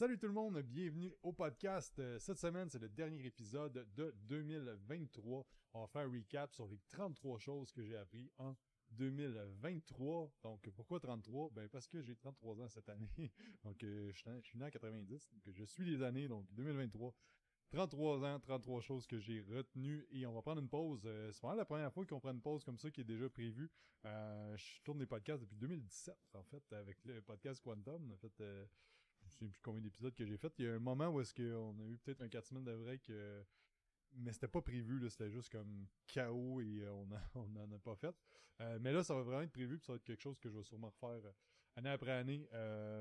Salut tout le monde, bienvenue au podcast. Euh, Cette semaine, c'est le dernier épisode de 2023. On va faire un recap sur les 33 choses que j'ai appris en 2023. Donc, pourquoi 33? Ben, parce que j'ai 33 ans cette année. Donc, euh, je suis né en 90. Donc, je suis les années, donc 2023. 33 ans, 33 choses que j'ai retenues et on va prendre une pause. Euh, c'est vraiment la première fois qu'on prend une pause comme ça qui est déjà prévue. Je tourne des podcasts depuis 2017 en fait avec le podcast Quantum. En fait, je sais plus combien d'épisodes que j'ai fait. Il y a un moment où est-ce qu'on a eu peut-être un 4 semaines de break, euh, mais c'était pas prévu. C'était juste comme chaos et euh, on a, on en a pas fait. Euh, mais là, ça va vraiment être prévu. Ça va être quelque chose que je vais sûrement refaire euh, année après année.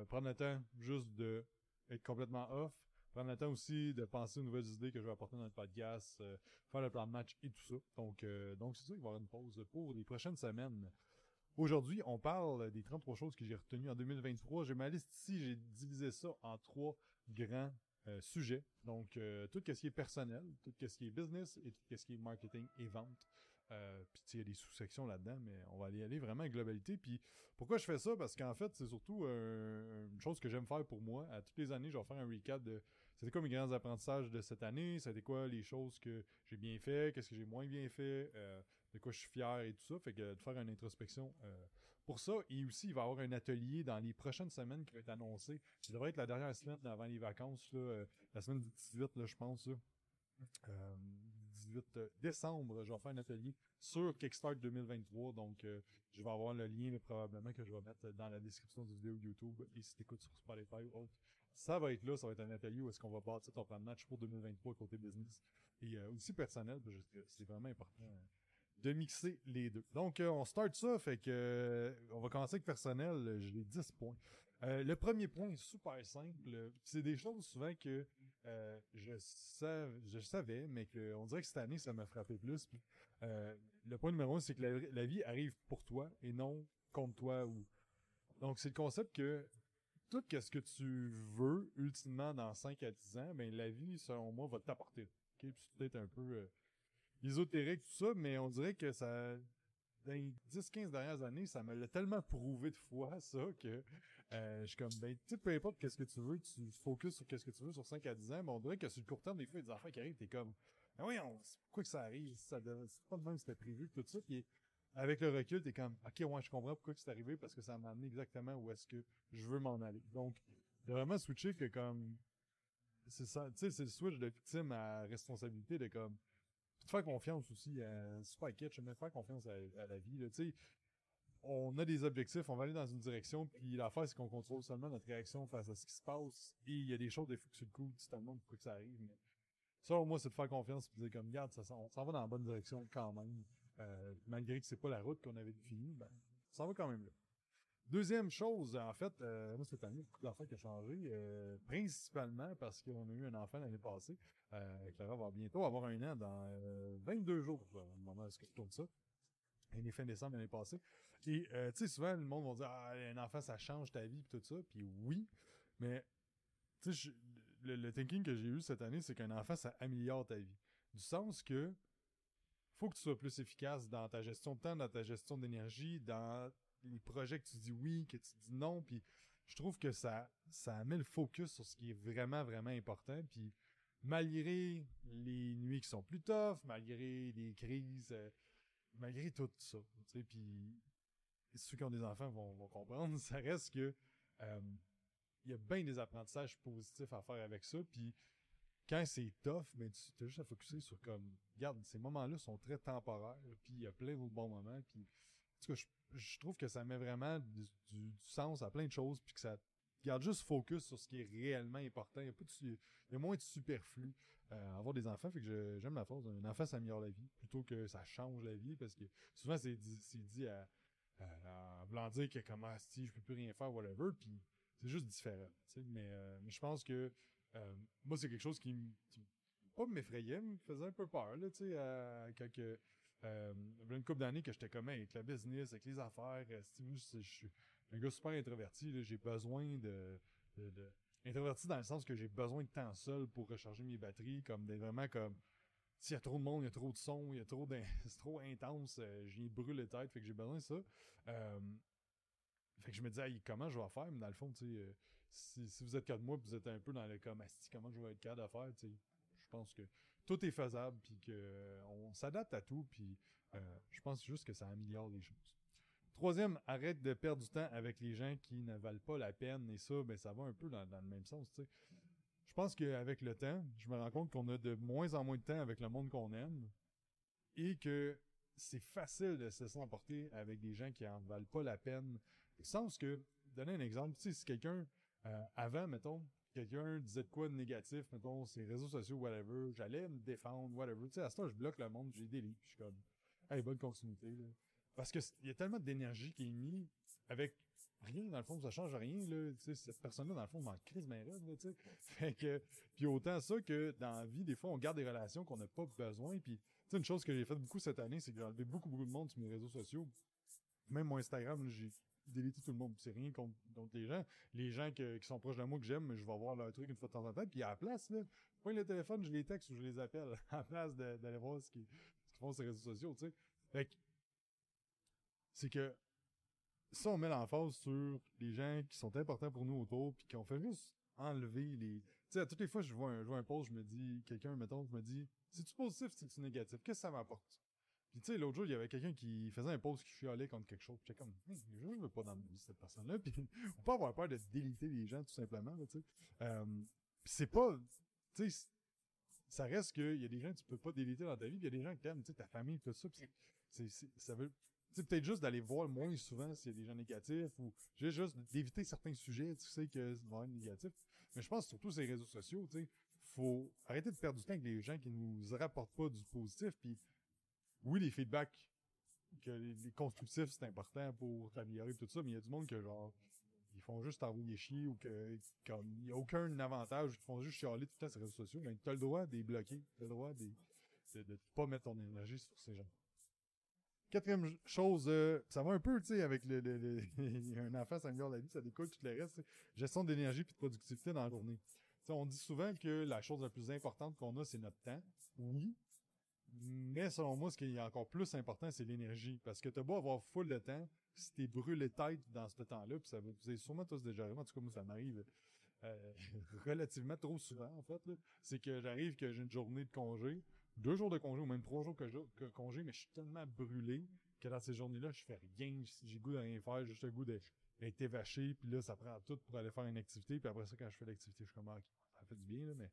Prendre le temps juste de être complètement off prendre le temps aussi de penser aux nouvelles idées que je vais apporter dans le podcast, faire le plan de match et tout ça. Donc, donc c'est ça qu'il va y avoir une pause pour les prochaines semaines. Aujourd'hui, on parle des 33 choses que j'ai retenues en 2023. J'ai ma liste ici, j'ai divisé ça en trois grands euh, sujets. Donc, euh, tout ce qui est personnel, tout ce qui est business et tout ce qui est marketing et vente. Euh, puis il y a des sous-sections là-dedans, mais on va aller aller vraiment en globalité. Puis pourquoi je fais ça? Parce qu'en fait, c'est surtout une chose que j'aime faire pour moi. À toutes les années, je vais faire un recap de c'était quoi mes grands apprentissages de cette année, c'était quoi les choses que j'ai bien fait, qu'est-ce que j'ai moins bien fait, de quoi je suis fier et tout ça. Fait que de faire une introspection euh, pour ça. Et aussi, il va y avoir un atelier dans les prochaines semaines qui va être annoncé. Ça devrait être la dernière semaine avant les vacances, euh, la semaine du 18, là, je pense. Là. Euh, 18 décembre, je vais faire un atelier sur Kickstart 2023. Donc, euh, je vais avoir le lien probablement que je vais mettre dans la description du vidéo YouTube. Et si tu écoutes sur Spotify ou autre, ça va être là. Ça va être un atelier où est-ce qu'on va bâtir ton plan de match pour 2023 côté business. Et euh, aussi personnel, parce que c'est vraiment important euh, de mixer les deux. Donc, euh, on start ça. Fait que euh, on va commencer avec personnel. J'ai 10 points. Euh, le premier point est super simple. C'est des choses souvent que euh, je, sav- je savais, mais que on dirait que cette année, ça m'a frappé plus. Euh, le point numéro un, c'est que la, la vie arrive pour toi et non contre toi. Ou... Donc, c'est le concept que tout ce que tu veux, ultimement, dans 5 à 10 ans, ben la vie, selon moi, va t'apporter. Ok, Puis peut-être un peu euh, ésotérique, tout ça, mais on dirait que ça... Dans les 10-15 dernières années, ça me l'a tellement prouvé de fois, ça, que euh, je suis comme, ben, tu sais, peu importe qu'est-ce que tu veux, tu focuses sur qu'est-ce que tu veux sur 5 à 10 ans, mais on dirait que sur le court terme, des fois, il y a des enfants qui arrivent, t'es comme, ah oui, on, pourquoi que ça arrive, ça c'est pas de même, c'était prévu, tout ça, puis avec le recul, t'es comme, ok, ouais, je comprends pourquoi que c'est arrivé, parce que ça m'a amené exactement où est-ce que je veux m'en aller. Donc, de vraiment switcher que comme, c'est ça, tu sais, c'est le switch de victime à responsabilité de comme, faire confiance aussi, à, super kitsch, mais faire confiance à, à la vie, là, on a des objectifs, on va aller dans une direction, puis l'affaire, c'est qu'on contrôle seulement notre réaction face à ce qui se passe, et il y a des choses, des fois, que sur le coup, tu te demandes pourquoi que ça arrive, mais ça, au moins, c'est de faire confiance, puis de dire comme, regarde, ça, s'en va dans la bonne direction quand même, euh, malgré que c'est pas la route qu'on avait définie, ben, ça va quand même là. Deuxième chose, en fait, euh, moi, cette année, d'enfants qui a changé, euh, principalement parce qu'on a eu un enfant l'année passée. Euh, Clara va bientôt avoir un an dans euh, 22 jours, au moment où je tourne ça. Elle est fin décembre l'année passée. Et, tu sais, souvent, le monde va dire, ah, un enfant, ça change ta vie, pis tout ça. Puis oui, mais, tu sais, le, le thinking que j'ai eu cette année, c'est qu'un enfant, ça améliore ta vie. Du sens que, faut que tu sois plus efficace dans ta gestion de temps, dans ta gestion d'énergie, dans les projets que tu dis oui, que tu dis non, puis je trouve que ça, ça met le focus sur ce qui est vraiment, vraiment important, puis malgré les nuits qui sont plus tough, malgré les crises, euh, malgré tout ça, tu sais, puis ceux qui ont des enfants vont, comprendre, ça reste que euh, il y a bien des apprentissages positifs à faire avec ça, puis quand c'est tough, mais tu as juste à focuser sur comme, regarde, ces moments-là sont très temporaires, puis il y a plein d'autres bons moments, puis tout cas, je, trouve que ça met vraiment du, sens à plein de choses, puis que ça garde juste focus sur ce qui est réellement important. Il y a, de il y a moins de superflu euh, avoir des enfants, fait que j'aime la phrase, un enfant, ça améliore la vie, plutôt que ça change la vie, parce que souvent, c'est dit, dit à, à, dire que comment, si je peux plus rien faire, whatever, puis c'est juste différent, mais, euh, mais je pense que euh, moi, c'est quelque chose qui, pas m'effrayait, me faisait un peu peur, là, tu sais, quand que, euh, il y a une couple d'années que j'étais comme, avec la business, avec les affaires, euh, je, suis un gars super introverti, j'ai besoin de, introverti dans le sens que j'ai besoin de temps seul pour recharger mes batteries, comme des vraiment comme, s'il y a trop de monde, il y a trop de son, il y a trop c'est trop intense, euh, je viens brûler la tête, fait que j'ai besoin de ça. Euh, fait que je me disais, comment je vais faire? Mais dans le fond, tu euh, si, si vous êtes comme moi, vous êtes un peu dans le comme, comment je vais être capable de faire, je pense que tout est faisable, puis que on s'adapte à tout, puis euh, je pense juste que ça améliore les choses. Troisième, arrête de perdre du temps avec les gens qui ne valent pas la peine, et ça, ben, ça va un peu dans, le même sens, tu. Je pense qu'avec le temps, je me rends compte qu'on a de moins en moins de temps avec le monde qu'on aime, et que c'est facile de se laisser emporter avec des gens qui en valent pas la peine. Au sens que, donner un exemple, si quelqu'un, euh, avant, mettons, quelqu'un disait de quoi de négatif, mettons, ses réseaux sociaux, whatever, j'allais me défendre, whatever, tu sais, à ce temps, je bloque le monde, j'ai des livres, je suis comme, hey, bonne continuité, là. Parce que il y a tellement d'énergie qui est mise avec rien, dans le fond, ça change rien, là, tu sais, cette personne-là, dans le fond, m'en crise mais là, tu sais. Fait que, puis autant ça que dans la vie, des fois, on garde des relations qu'on n'a pas besoin, puis tu sais, une chose que j'ai fait beaucoup cette année, c'est que j'ai enlevé beaucoup, beaucoup de monde sur mes réseaux sociaux. Même mon Instagram, j'ai délité tout le monde. C'est rien contre, les gens. Les gens que- qui sont proches de moi que j'aime, je vais voir leur truc une fois de temps en temps. Puis à la place, là, je prends le téléphone, je les texte ou je les appelle. À la place d'aller voir ce qu'ils font sur les réseaux sociaux. Fait que, c'est que, ça, on met l'emphase sur les gens qui sont importants pour nous autour, puis qu'on fait juste enlever les... Tu sais, à toutes les fois, je vois un, je vois un post, je me dis, quelqu'un, mettons, je me dis, c'est-tu positif, c'est-tu négatif? Qu'est-ce que ça m'apporte? Puis tu sais, l'autre jour, il y avait quelqu'un qui faisait un post qui chialait contre quelque chose. J'étais comme, Hum, je veux pas dans cette personne-là. Puis faut pas avoir peur de déliter les gens, tout simplement, tu. Euh, c'est pas, tu sais, ça reste qu'il y a des gens que tu peux pas déliter dans ta vie, puis il y a des gens que t'aimes, tu sais, ta famille, tout ça. Puis c'est, c'est, ça veut, tu sais, peut-être juste d'aller voir moins souvent s'il y a des gens négatifs ou juste, juste d'éviter certains sujets, tu sais que ça va être négatif. Mais je pense surtout ces réseaux sociaux, tu sais, faut arrêter de perdre du temps avec les gens qui nous rapportent pas du positif, puis oui, les feedbacks que les, constructifs, c'est important pour t'améliorer tout ça, mais il y a du monde que genre ils font juste t'envoyer chier ou que comme il y a aucun avantage, ils font juste chialer tout le temps sur les réseaux sociaux, mais t'as le droit de les bloquer, t'as le droit de, de, pas mettre ton énergie sur ces gens. Quatrième chose, euh, ça va un peu, tu sais, avec le, le, le- un enfant, ça améliore la vie, ça découle tout le reste, gestion d'énergie puis de productivité dans la journée. Tu sais, on dit souvent que la chose la plus importante qu'on a, c'est notre temps. Oui. Mais selon moi, ce qui est encore plus important, c'est l'énergie. Parce que t'as beau avoir full de temps, si t'es brûlé tête dans ce temps-là, puis ça va, vous avez sûrement tous déjà arrivé, en tout cas moi ça m'arrive euh, relativement trop souvent en fait, c'est que j'arrive que j'ai une journée de congé, deux jours de congé ou même trois jours que congé, mais je suis tellement brûlé que dans ces journées-là, je fais rien, j'ai goût de rien faire, juste le goût d'être évaché, puis là, ça prend tout pour aller faire une activité, puis après ça, quand je fais l'activité, je suis comme, ah, ça fait du bien, là, mais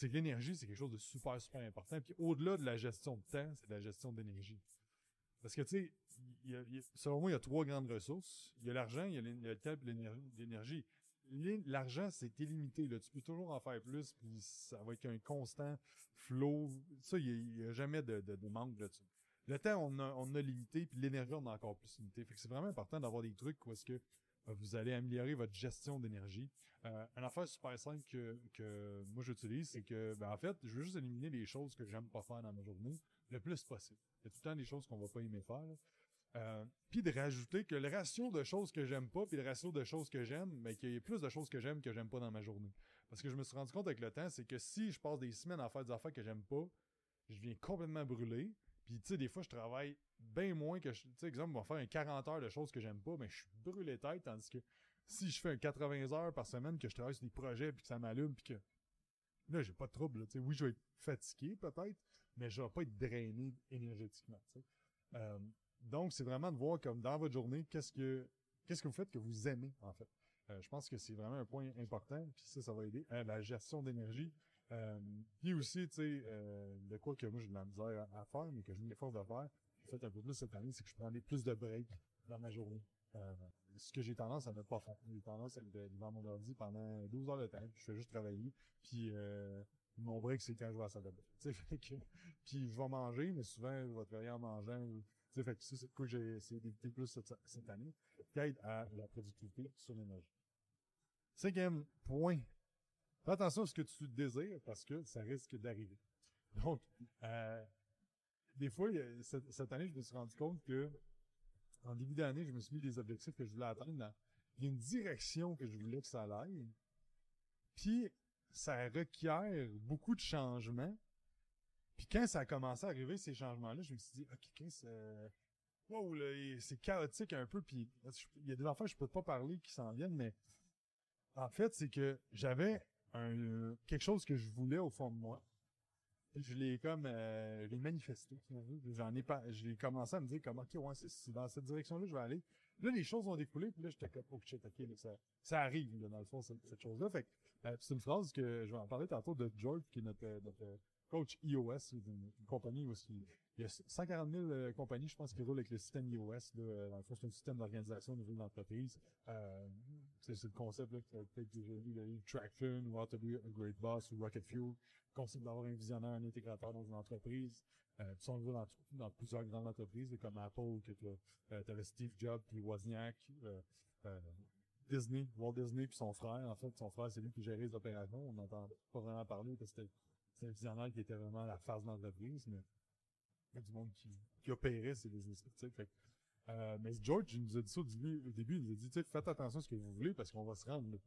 c'est que l'énergie, c'est quelque chose de super, super important. Puis au-delà de la gestion de temps, c'est de la gestion d'énergie. Parce que, tu sais, selon moi, il y a trois grandes ressources. Il y a l'argent, il y a le temps, l'énergie. L'é- L'argent, c'est illimité. Là. Tu peux toujours en faire plus, puis ça va être un constant flow. Ça, il y a, jamais de, de, manque là-dessus. Le temps, on a, on a limité, puis l'énergie, on a encore plus limité. Fait que c'est vraiment important d'avoir des trucs où est-ce que vous allez améliorer votre gestion d'énergie. Euh, une affaire super simple que, que moi j'utilise, c'est que, ben, en fait, je veux juste éliminer les choses que j'aime pas faire dans ma journée le plus possible. Il y a tout le temps des choses qu'on va pas aimer faire. Euh, puis de rajouter que le ratio de choses que j'aime pas, puis le ratio de choses que j'aime, mais qu'il y ait plus de choses que j'aime que j'aime pas dans ma journée. Parce que je me suis rendu compte avec le temps, c'est que si je passe des semaines à faire des affaires que j'aime pas, je viens complètement brûlé. Puis tu sais, des fois, je travaille bien moins que. Tu sais, exemple, on va faire un 40 heures de choses que j'aime pas, mais je suis brûlé tête, tandis que si je fais un 80 heures par semaine, que je travaille sur des projets, puis que ça m'allume, puis que. Là, j'ai pas de trouble. oui, je vais être fatigué, peut-être, mais je vais pas être drainé énergétiquement. Euh, donc, c'est vraiment de voir comme dans votre journée, qu'est-ce que qu'est-ce que vous faites que vous aimez, en fait. Euh, je pense que c'est vraiment un point important, puis ça, ça va aider. Euh, la gestion d'énergie. Euh, puis aussi, tu sais, euh, de quoi que moi j'ai de la misère à, faire, mais que je m'efforce de faire, j'ai fait un peu plus cette année, c'est que je prends plus de breaks dans ma journée. Euh, ce que j'ai tendance à ne pas faire. J'ai tendance à être devant mon ordi pendant 12 heures de temps, je fais juste travailler, puis euh, mon break, c'est quand je vais à la salle de bain. Tu sais, fait que, puis je vais manger, mais souvent, je vais travailler en mangeant. ou- Tu sais, fait que c'est quoi que j'ai essayé d'éviter plus cette, cette année, qui aide à la productivité sur l'énergie. Cinquième point. Fais attention à ce que tu désires, parce que ça risque d'arriver. Donc, euh, des fois, cette, année, je me suis rendu compte que en début d'année, je me suis mis des objectifs que je voulais atteindre dans une direction que je voulais que ça aille. Puis ça requiert beaucoup de changements. Puis quand ça a commencé à arriver ces changements-là, je me suis dit OK, Chris, euh, wow, c'est chaotique un peu puis il y a des affaires que je peux pas parler qui s'en viennent mais En fait, c'est que j'avais un quelque chose que je voulais au fond de moi. Je l'ai comme euh, je l'ai manifesté. J'en ai pas. J'ai commencé à me dire comme ok ouais c'est dans cette direction-là je vais aller. Là les choses ont découlé puis là j'étais comme oh shit ok là, ça ça arrive là, dans le fond cette, chose-là. Fait que euh, c'est une phrase que je vais en parler tantôt de George qui est notre euh, notre coach iOS, une, compagnie où il y a 140 000 euh, compagnies, je pense, qui roulent avec le système iOS. Là, euh, dans le fond, c'est un système d'organisation au niveau de l'entreprise. Euh, c'est le concept là, que peut-être déjà vu, là, Traction, ou How to be a Great Boss, ou Rocket Fuel. Le concept d'avoir un visionnaire, un intégrateur dans une entreprise. Euh, puis on le voit dans, plusieurs grandes entreprises, comme Apple, tu euh, avais Steve Jobs, puis Wozniak, euh, euh, Disney, Walt Disney, puis son frère. En fait, son frère, c'est lui qui gérait les opérations. On n'entend pas vraiment parler parce que c'était un visionnaire qui était vraiment la phase d'entreprise, mais il y a du monde qui, qui opérait ces sais. Fait que, euh, mais George, il nous a dit ça au début, au début il nous a dit, tu faites attention à ce que vous voulez, parce qu'on va se rendre, là,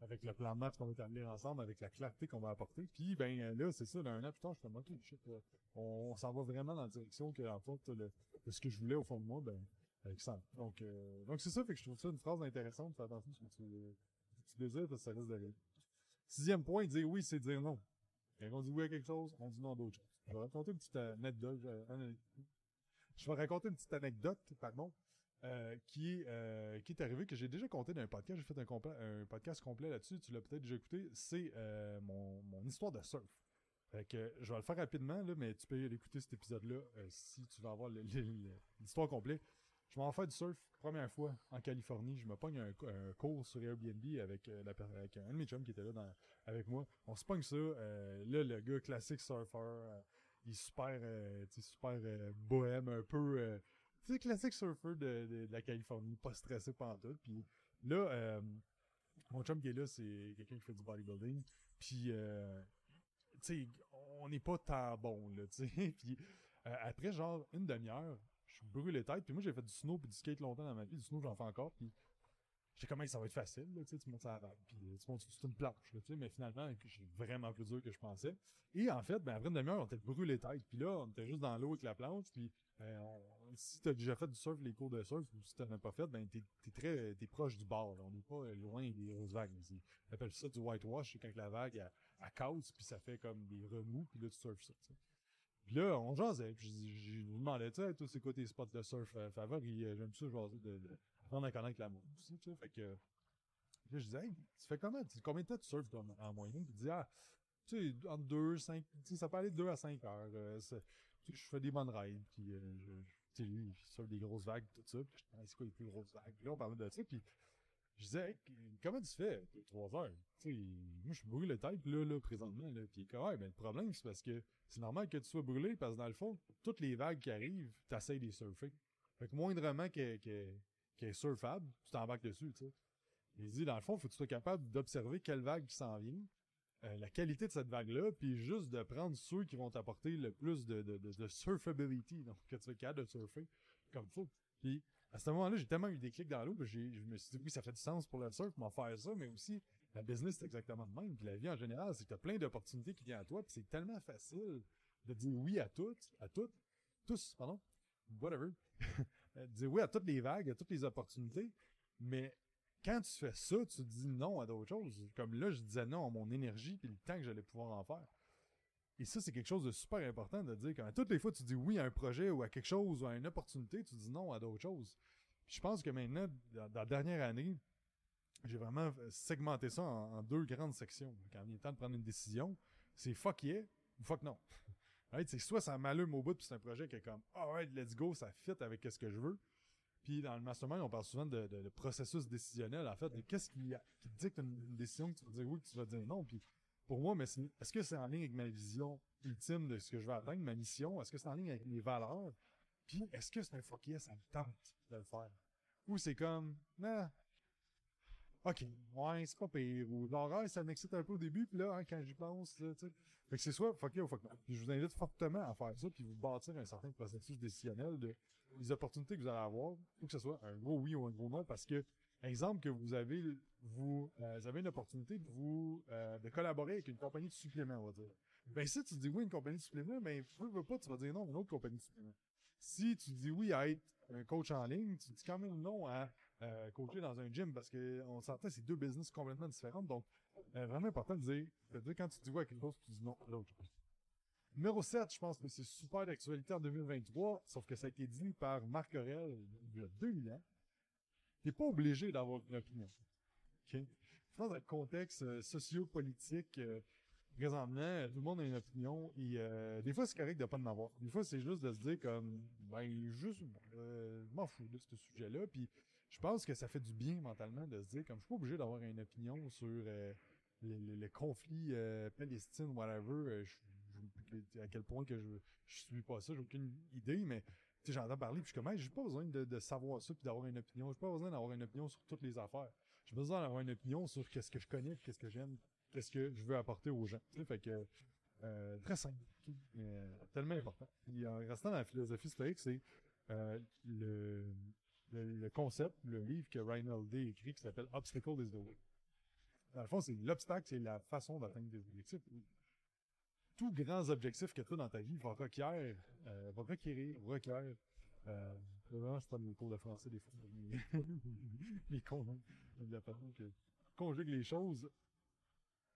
avec le plan de match qu'on va établir ensemble, avec la clarté qu'on va apporter. Puis, ben, euh, là, c'est ça, dans un an plus tard, je comme, ok, shit, euh, on, s'en va vraiment dans la direction que, en fait, le, de ce que je voulais au fond de moi, ben, avec ça. Donc, euh, donc c'est ça, fait que je trouve ça une phrase intéressante, fais attention à ce que tu, tu désires, parce que ça risque d'arriver. Sixième point, dire oui, c'est dire non. Quand on dit oui à quelque chose, on dit non à d'autres choses. Je vais raconter une petite anecdote. euh, Je vais raconter une petite anecdote, pardon, euh, qui, euh, qui est arrivée, que j'ai déjà compté dans un podcast. J'ai fait un, un podcast complet là-dessus. Tu l'as peut-être déjà écouté. C'est euh, mon, mon histoire de surf. Que je vais le faire rapidement, là, mais tu peux écouter cet épisode-là si tu veux avoir l'histoire complète. Je m'en fais du surf, première fois, en Californie. Je me pogne un, cours sur Airbnb avec, avec un de mes chums qui était là avec moi. On se pogne ça. là, le gars classique surfer, euh, super, euh, super euh, bohème, un peu... euh, tu sais, classique surfer de, de- la Californie, pas stressé pendant tout. Puis là, mon chum qui est là, c'est quelqu'un qui fait du bodybuilding. Puis, tu sais, on n'est pas tant bon, là, tu. Puis après, genre, une demi-heure, je brûlé les têtes. Puis moi, j'ai fait du snow puis du skate longtemps dans ma vie. Du snow, j'en fais encore. Puis j'ai comment ça va être facile, tu montes ça vague, puis euh, tu montes sur une planche, mais finalement, c'est vraiment plus dur que je pensais. Et en fait, ben, après une demi-heure, on était brûlé les têtes, puis là, on était juste dans l'eau avec la planche, puis euh, on- si t'as déjà fait du surf, les cours de surf, ou si t'en as pas fait, ben, t'es, t'es très, t'es proche du bord, on n'est pas loin des grosses vagues. On appelle ça du whitewash, c'est quand la vague, elle, elle casse, puis ça fait comme des remous, puis là, tu surfes ça. Puis là, on jasait, puis j'ai- j'ai demandé, tu sais, toi, c'est quoi tes spots de surf euh, favoris? Euh, J'aime ça jaser de, de apprendre à connaître la monde aussi, tu sais. Fait que, puis là, je disais, hey, tu fais comment? Combien de temps tu surfes en, en moyenne? Puis il dit, ah, tu sais, entre 2, 5, tu sais, ça peut aller de 2 à 5 heures. euh, tu sais, je fais des bonnes rides, puis euh, je, je- tu sais, lui, il surfe des grosses vagues, tout ça. Puis je c'est quoi les plus grosses vagues? Puis là, on parlait de ça, puis je disais, comment tu fais? 3 heures. Moi, je suis brûlé la tête, là, là, présentement, là. Puis, ouais, ben, le problème, c'est parce que c'est normal que tu sois brûlé, parce que dans le fond, toutes les vagues qui arrivent, t'essayes de les surfer. Fait que moindrement qu'elle qu'elle est surfable, tu t'embarques dessus, tu sais. Il dit, dans le fond, faut que tu sois capable d'observer quelle vague qui s'en vient, euh, la qualité de cette vague-là, puis juste de prendre ceux qui vont t'apporter le plus de, de, de, de surfability, donc que tu sois capable de surfer comme faut. Puis, à ce moment-là, j'ai tellement eu des clics dans l'eau, que j'ai- je me suis dit, oui, ça fait du sens pour le surf, m'en faire ça, mais aussi, la business, c'est exactement le même. Puis la vie en général, c'est que tu as plein d'opportunités qui viennent à toi, puis c'est tellement facile de dire oui à toutes, à toutes, tous, pardon, whatever. Euh, dire oui à toutes les vagues, à toutes les opportunités, mais quand tu fais ça, tu dis non à d'autres choses. Comme là, je disais non à mon énergie puis le temps que j'allais pouvoir en faire. Et ça, c'est quelque chose de super important de dire quand toutes les fois tu dis oui à un projet ou à quelque chose ou à une opportunité, tu dis non à d'autres choses. Je pense que maintenant, dans, la dernière année, j'ai vraiment segmenté ça en, deux grandes sections. Quand il est temps de prendre une décision, c'est fuck yeah ou fuck non. C'est soit ça m'allume au bout puis c'est un projet qui est comme alright, let's go, ça fit avec ce que je veux. Puis dans le mastermind, on parle souvent de, processus décisionnel, en fait, de qu'est-ce qui, qui dicte une, décision que tu vas dire oui, que tu vas dire non? Pour moi, mais est-ce que c'est en ligne avec ma vision ultime de ce que je veux atteindre, ma mission? Est-ce que c'est en ligne avec mes valeurs? Puis est-ce que c'est un fuck yes, ça me tente de le faire? Ou c'est comme, nah, ok, ouais, c'est pas pire. Ou l'horreur, ça m'excite un peu au début, puis là, hein, quand j'y pense, là, tu sais. Fait que c'est soit fuck yeah ou fuck no. Puis je vous invite fortement à faire ça, puis vous bâtir un certain processus décisionnel de les opportunités que vous allez avoir, ou que ce soit un gros oui ou un gros non, parce que, exemple, que vous avez, vous, euh, vous avez une opportunité de vous, euh, de collaborer avec une compagnie de suppléments, on va dire. Ben, si tu dis oui à une compagnie de suppléments, ben, veux, veux pas, tu vas dire non à une autre compagnie de suppléments. Si tu dis oui à être un coach en ligne, tu dis quand même non à euh, coacher dans un gym parce que on s'entend, c'est deux business complètement différentes. Donc, euh, vraiment important de dire, dire quand tu dis ouais à quelque chose, tu dis non à l'autre. Numéro 7, je pense que c'est super d'actualité en 2023, sauf que ça a été dit par Marc Aurel il y a 2000 ans. T'es pas obligé d'avoir une opinion. OK? Je pense dans le contexte euh, socio-politique, euh, présentement, tout le monde a une opinion et euh, des fois c'est correct de pas en avoir. Des fois c'est juste de se dire comme ben juste euh, je m'en fous de ce sujet-là puis je pense que ça fait du bien mentalement de se dire comme je suis pas obligé d'avoir une opinion sur euh, le, le- le conflit euh, Palestine whatever euh, à quel point que je je suis pas ça j'ai aucune idée mais sais j'entends parler puis je suis comme j'ai pas besoin de, savoir ça puis d'avoir une opinion j'ai pas besoin d'avoir une opinion sur toutes les affaires j'ai besoin d'avoir une opinion sur qu'est-ce que je connais qu'est-ce que j'aime qu'est-ce que je veux apporter aux gens. Fait que, euh, très simple. Mais, euh, tellement important. Puis, en restant dans la philosophie c'est euh, le, le, concept, le livre que Ryan Holiday a écrit qui s'appelle Obstacle is the Way. Dans le fond, c'est l'obstacle, c'est la façon d'atteindre des objectifs. Tous grands objectifs que tu as dans ta vie vont requérir, euh, vont requérir, requérir, euh, vraiment, je prends mes cours de français des fois, con, hein, de la façon que conjugue les choses,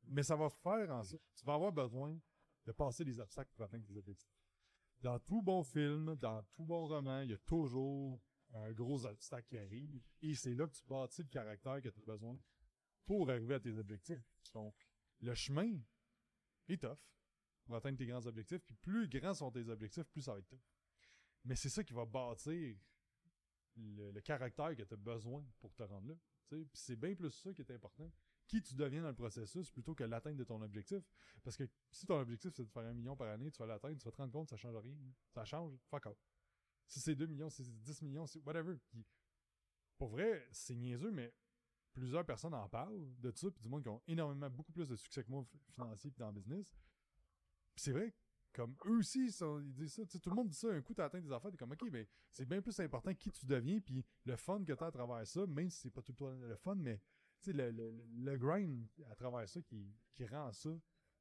mais ça va faire en sorte, tu vas avoir besoin de passer des obstacles pour atteindre tes objectifs. Dans tout bon film, dans tout bon roman, il y a toujours un gros obstacle qui arrive, et c'est là que tu bâtis le caractère que tu as besoin pour arriver à tes objectifs. Donc, le chemin est tough pour atteindre tes grands objectifs, puis plus grands sont tes objectifs, plus ça va être tough. Mais c'est ça qui va bâtir le, caractère que tu as besoin pour te rendre là. Puis c'est bien plus ça qui est important qui tu deviens dans le processus plutôt que l'atteinte de ton objectif. Parce que si ton objectif c'est de faire un million par année, tu vas l'atteindre, tu vas te rendre compte ça change rien. Ça change, fuck off. Si c'est 2 millions, si c'est 10 millions, c'est whatever. Pour vrai, c'est niaiseux, mais plusieurs personnes en parlent de ça, puis du monde qui ont énormément, beaucoup plus de succès que moi financier puis dans le business. C'est vrai, comme eux aussi, ils, disent ça. Tout le monde dit ça, un coup, tu atteint des affaires, t'es comme, ok, mais c'est bien plus important qui tu deviens, puis le fun que tu as à travers ça, même si c'est pas tout le temps le fun, mais tu sais, le, le, le grind à travers ça qui, qui rend ça.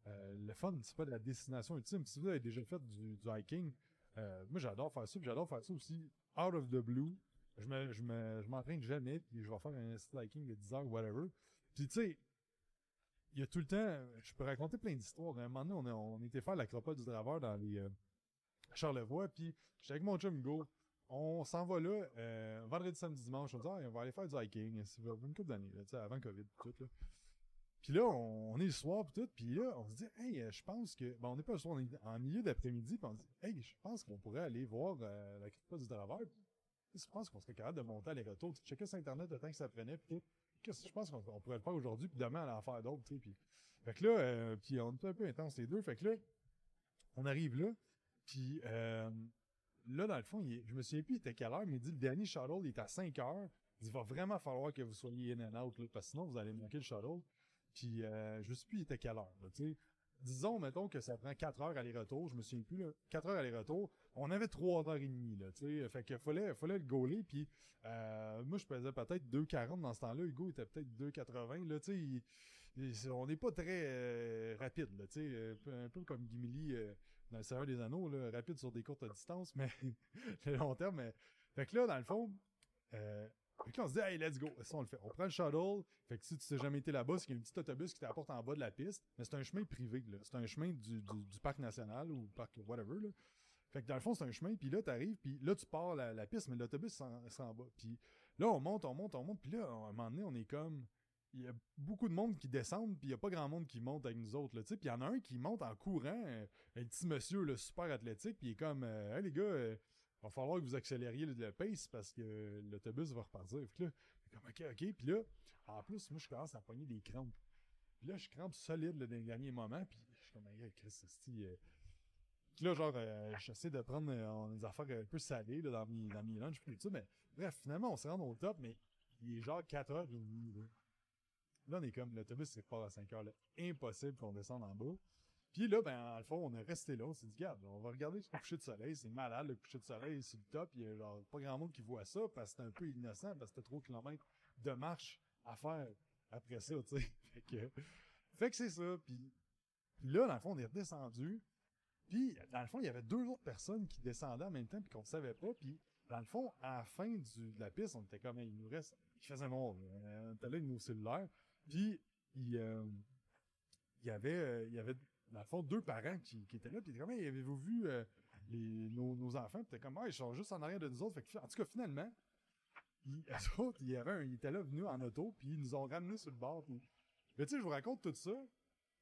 euh, le fun, c'est pas de la destination ultime. Si vous avez déjà fait du, du hiking, euh, moi j'adore faire ça, j'adore faire ça aussi out of the blue. Je me, je me, je m'entraîne jamais, puis je vais faire un hiking de 10 heures, whatever. Puis tu sais, il y a tout le temps, je peux raconter plein d'histoires. À un moment donné, on, était faire l'acropole du draveur dans les euh, Charlevoix, puis j'étais avec mon chum. On s'en va là, euh, vendredi, samedi, dimanche. On dit, ah, on va aller faire du hiking. C'est une couple d'années, avant Covid, tout, là. Puis là, on, est le soir, puis tout, puis là, on se dit, hey, euh, je pense que. Bon, on n'est pas le soir, on est en milieu d'après-midi, puis on se dit, hey, je pense qu'on pourrait aller voir la crypte du draveur. Je pense qu'on serait capable de monter à aller-retour. Tu checkais sur Internet le temps que ça prenait, puis. Je pense qu'on on pourrait le faire aujourd'hui, puis demain, aller en faire d'autres. Puis, fait que là, euh, puis on était un peu intense les deux. Fait que là, on arrive là, puis euh, là, dans le fond, est- je me souviens plus il était quelle heure, mais il dit le dernier shuttle, il est à 5 heures. Il va vraiment falloir que vous soyez in and out, parce que sinon, vous allez manquer le shuttle. Puis, euh, je sais plus il était quelle heure. Disons, mettons que ça prend 4 heures aller-retour, je me souviens plus, là. 4 heures aller-retour. On avait 3 heures et demie, là, tu sais. Fait qu'il fallait, fallait le gauler, puis euh, moi, je pesais peut-être 2,40 dans ce temps-là. Hugo était peut-être 2,80, là, tu sais. on n'est pas très euh, rapide, là, tu sais. euh, un peu- comme Gimli euh, dans le Seigneur des Anneaux, là, rapide sur des courtes distances, mais le long terme. Mais... Fait que là, dans le fond, euh, fait que on se dit, hey, let's go. Ça, on le fait. On prend le shuttle. Fait que si tu t'es jamais été là-bas, c'est qu'il y a un petit autobus qui t'apporte en bas de la piste. Mais c'est un chemin privé, là. C'est un chemin du, du, du parc national ou parc whatever, là. Fait que dans le fond, c'est un chemin, puis là, t'arrives, puis là, tu pars la, piste, mais l'autobus s'en va. Puis là, on monte, on monte, on monte, puis là, à un moment donné, on est comme... Il y a beaucoup de monde qui descendent, puis il y a pas grand monde qui monte avec nous autres, là, tu. Puis il y en a un qui monte en courant, euh, un petit monsieur, là, super athlétique, puis il est comme... euh, hey, les gars, euh, va falloir que vous accélériez le, le pace parce que l'autobus va repartir. Fait que là, comme, OK, OK. Puis là, en plus, moi, je commence à pogner des crampes. Puis là, je crampe solide là, dans les derniers moments, puis je suis comme, hey, Chris, c'est puis là, genre, euh, j'essaie de prendre euh, des affaires un peu salées là, dans mes, dans mes lunchs, puis tout ça, mais bref, finalement, on se rend au top, mais il est genre 4h30. Là, là on est comme, l'autobus, c'est pas à 5h, là. Impossible qu'on descende en bas. Puis là, ben, dans le fond, on est resté là, on s'est dit, regarde, on va regarder le coucher de soleil, c'est malade, le coucher de soleil sur le top, il y a genre pas grand monde qui voit ça, parce que c'est un peu innocent, parce que t'as trop kilomètres de marche à faire après ça, tu sais. Fait que, fait que c'est ça, puis là, dans le fond, on est redescendu, puis, dans le fond, il y avait deux autres personnes qui descendaient en même temps, puis qu'on ne savait pas. Puis, dans le fond, à la fin de la piste, on était comme, il nous reste faisait noir. Euh, on était là avec nos cellulaires. Puis, il, euh, il y avait, euh, il y avait, dans le fond, deux parents qui, étaient là. Puis, ils étaient comme, Hey, avez-vous vu euh, les, nos, enfants? Puis, comme, ah, ils sont juste en arrière de nous autres. En tout cas, finalement, ils, autres, il y avait un, ils étaient là venus en auto. Puis, ils nous ont ramenés sur le bord. Puis, mais tu sais, je vous raconte tout ça.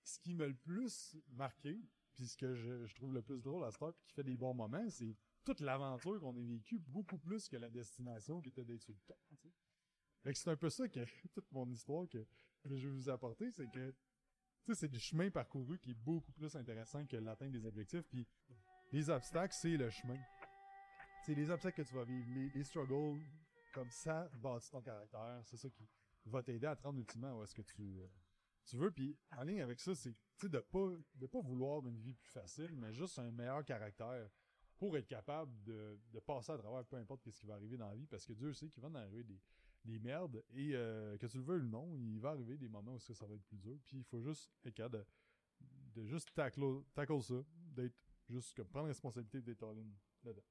Ce qui m'a le plus marqué, puis ce que je, trouve le plus drôle à puis qui fait des bons moments, c'est toute l'aventure qu'on a vécue, beaucoup plus que la destination qui était d'être sur le camp, tu c'est un peu ça que toute mon histoire que, je vais vous apporter, c'est que, c'est du chemin parcouru qui est beaucoup plus intéressant que l'atteinte des objectifs, puis les obstacles, c'est le chemin. C'est les obstacles que tu vas vivre, les, les struggles, comme ça, bâtit ton caractère, c'est ça qui va t'aider à te rendre ultimement où est-ce que tu, euh, tu veux, puis en ligne avec ça, c'est, de pas, de pas vouloir une vie plus facile, mais juste un meilleur caractère pour être capable de, de passer à travers peu importe ce qui va arriver dans la vie, parce que Dieu sait qu'il va en arriver des, des merdes, et euh, que tu le veux ou non, il va arriver des moments où ça, ça va être plus dur, puis il faut juste être capable de, juste tackle, ça, d'être juste comme prendre responsabilité d'être all-in là-dedans.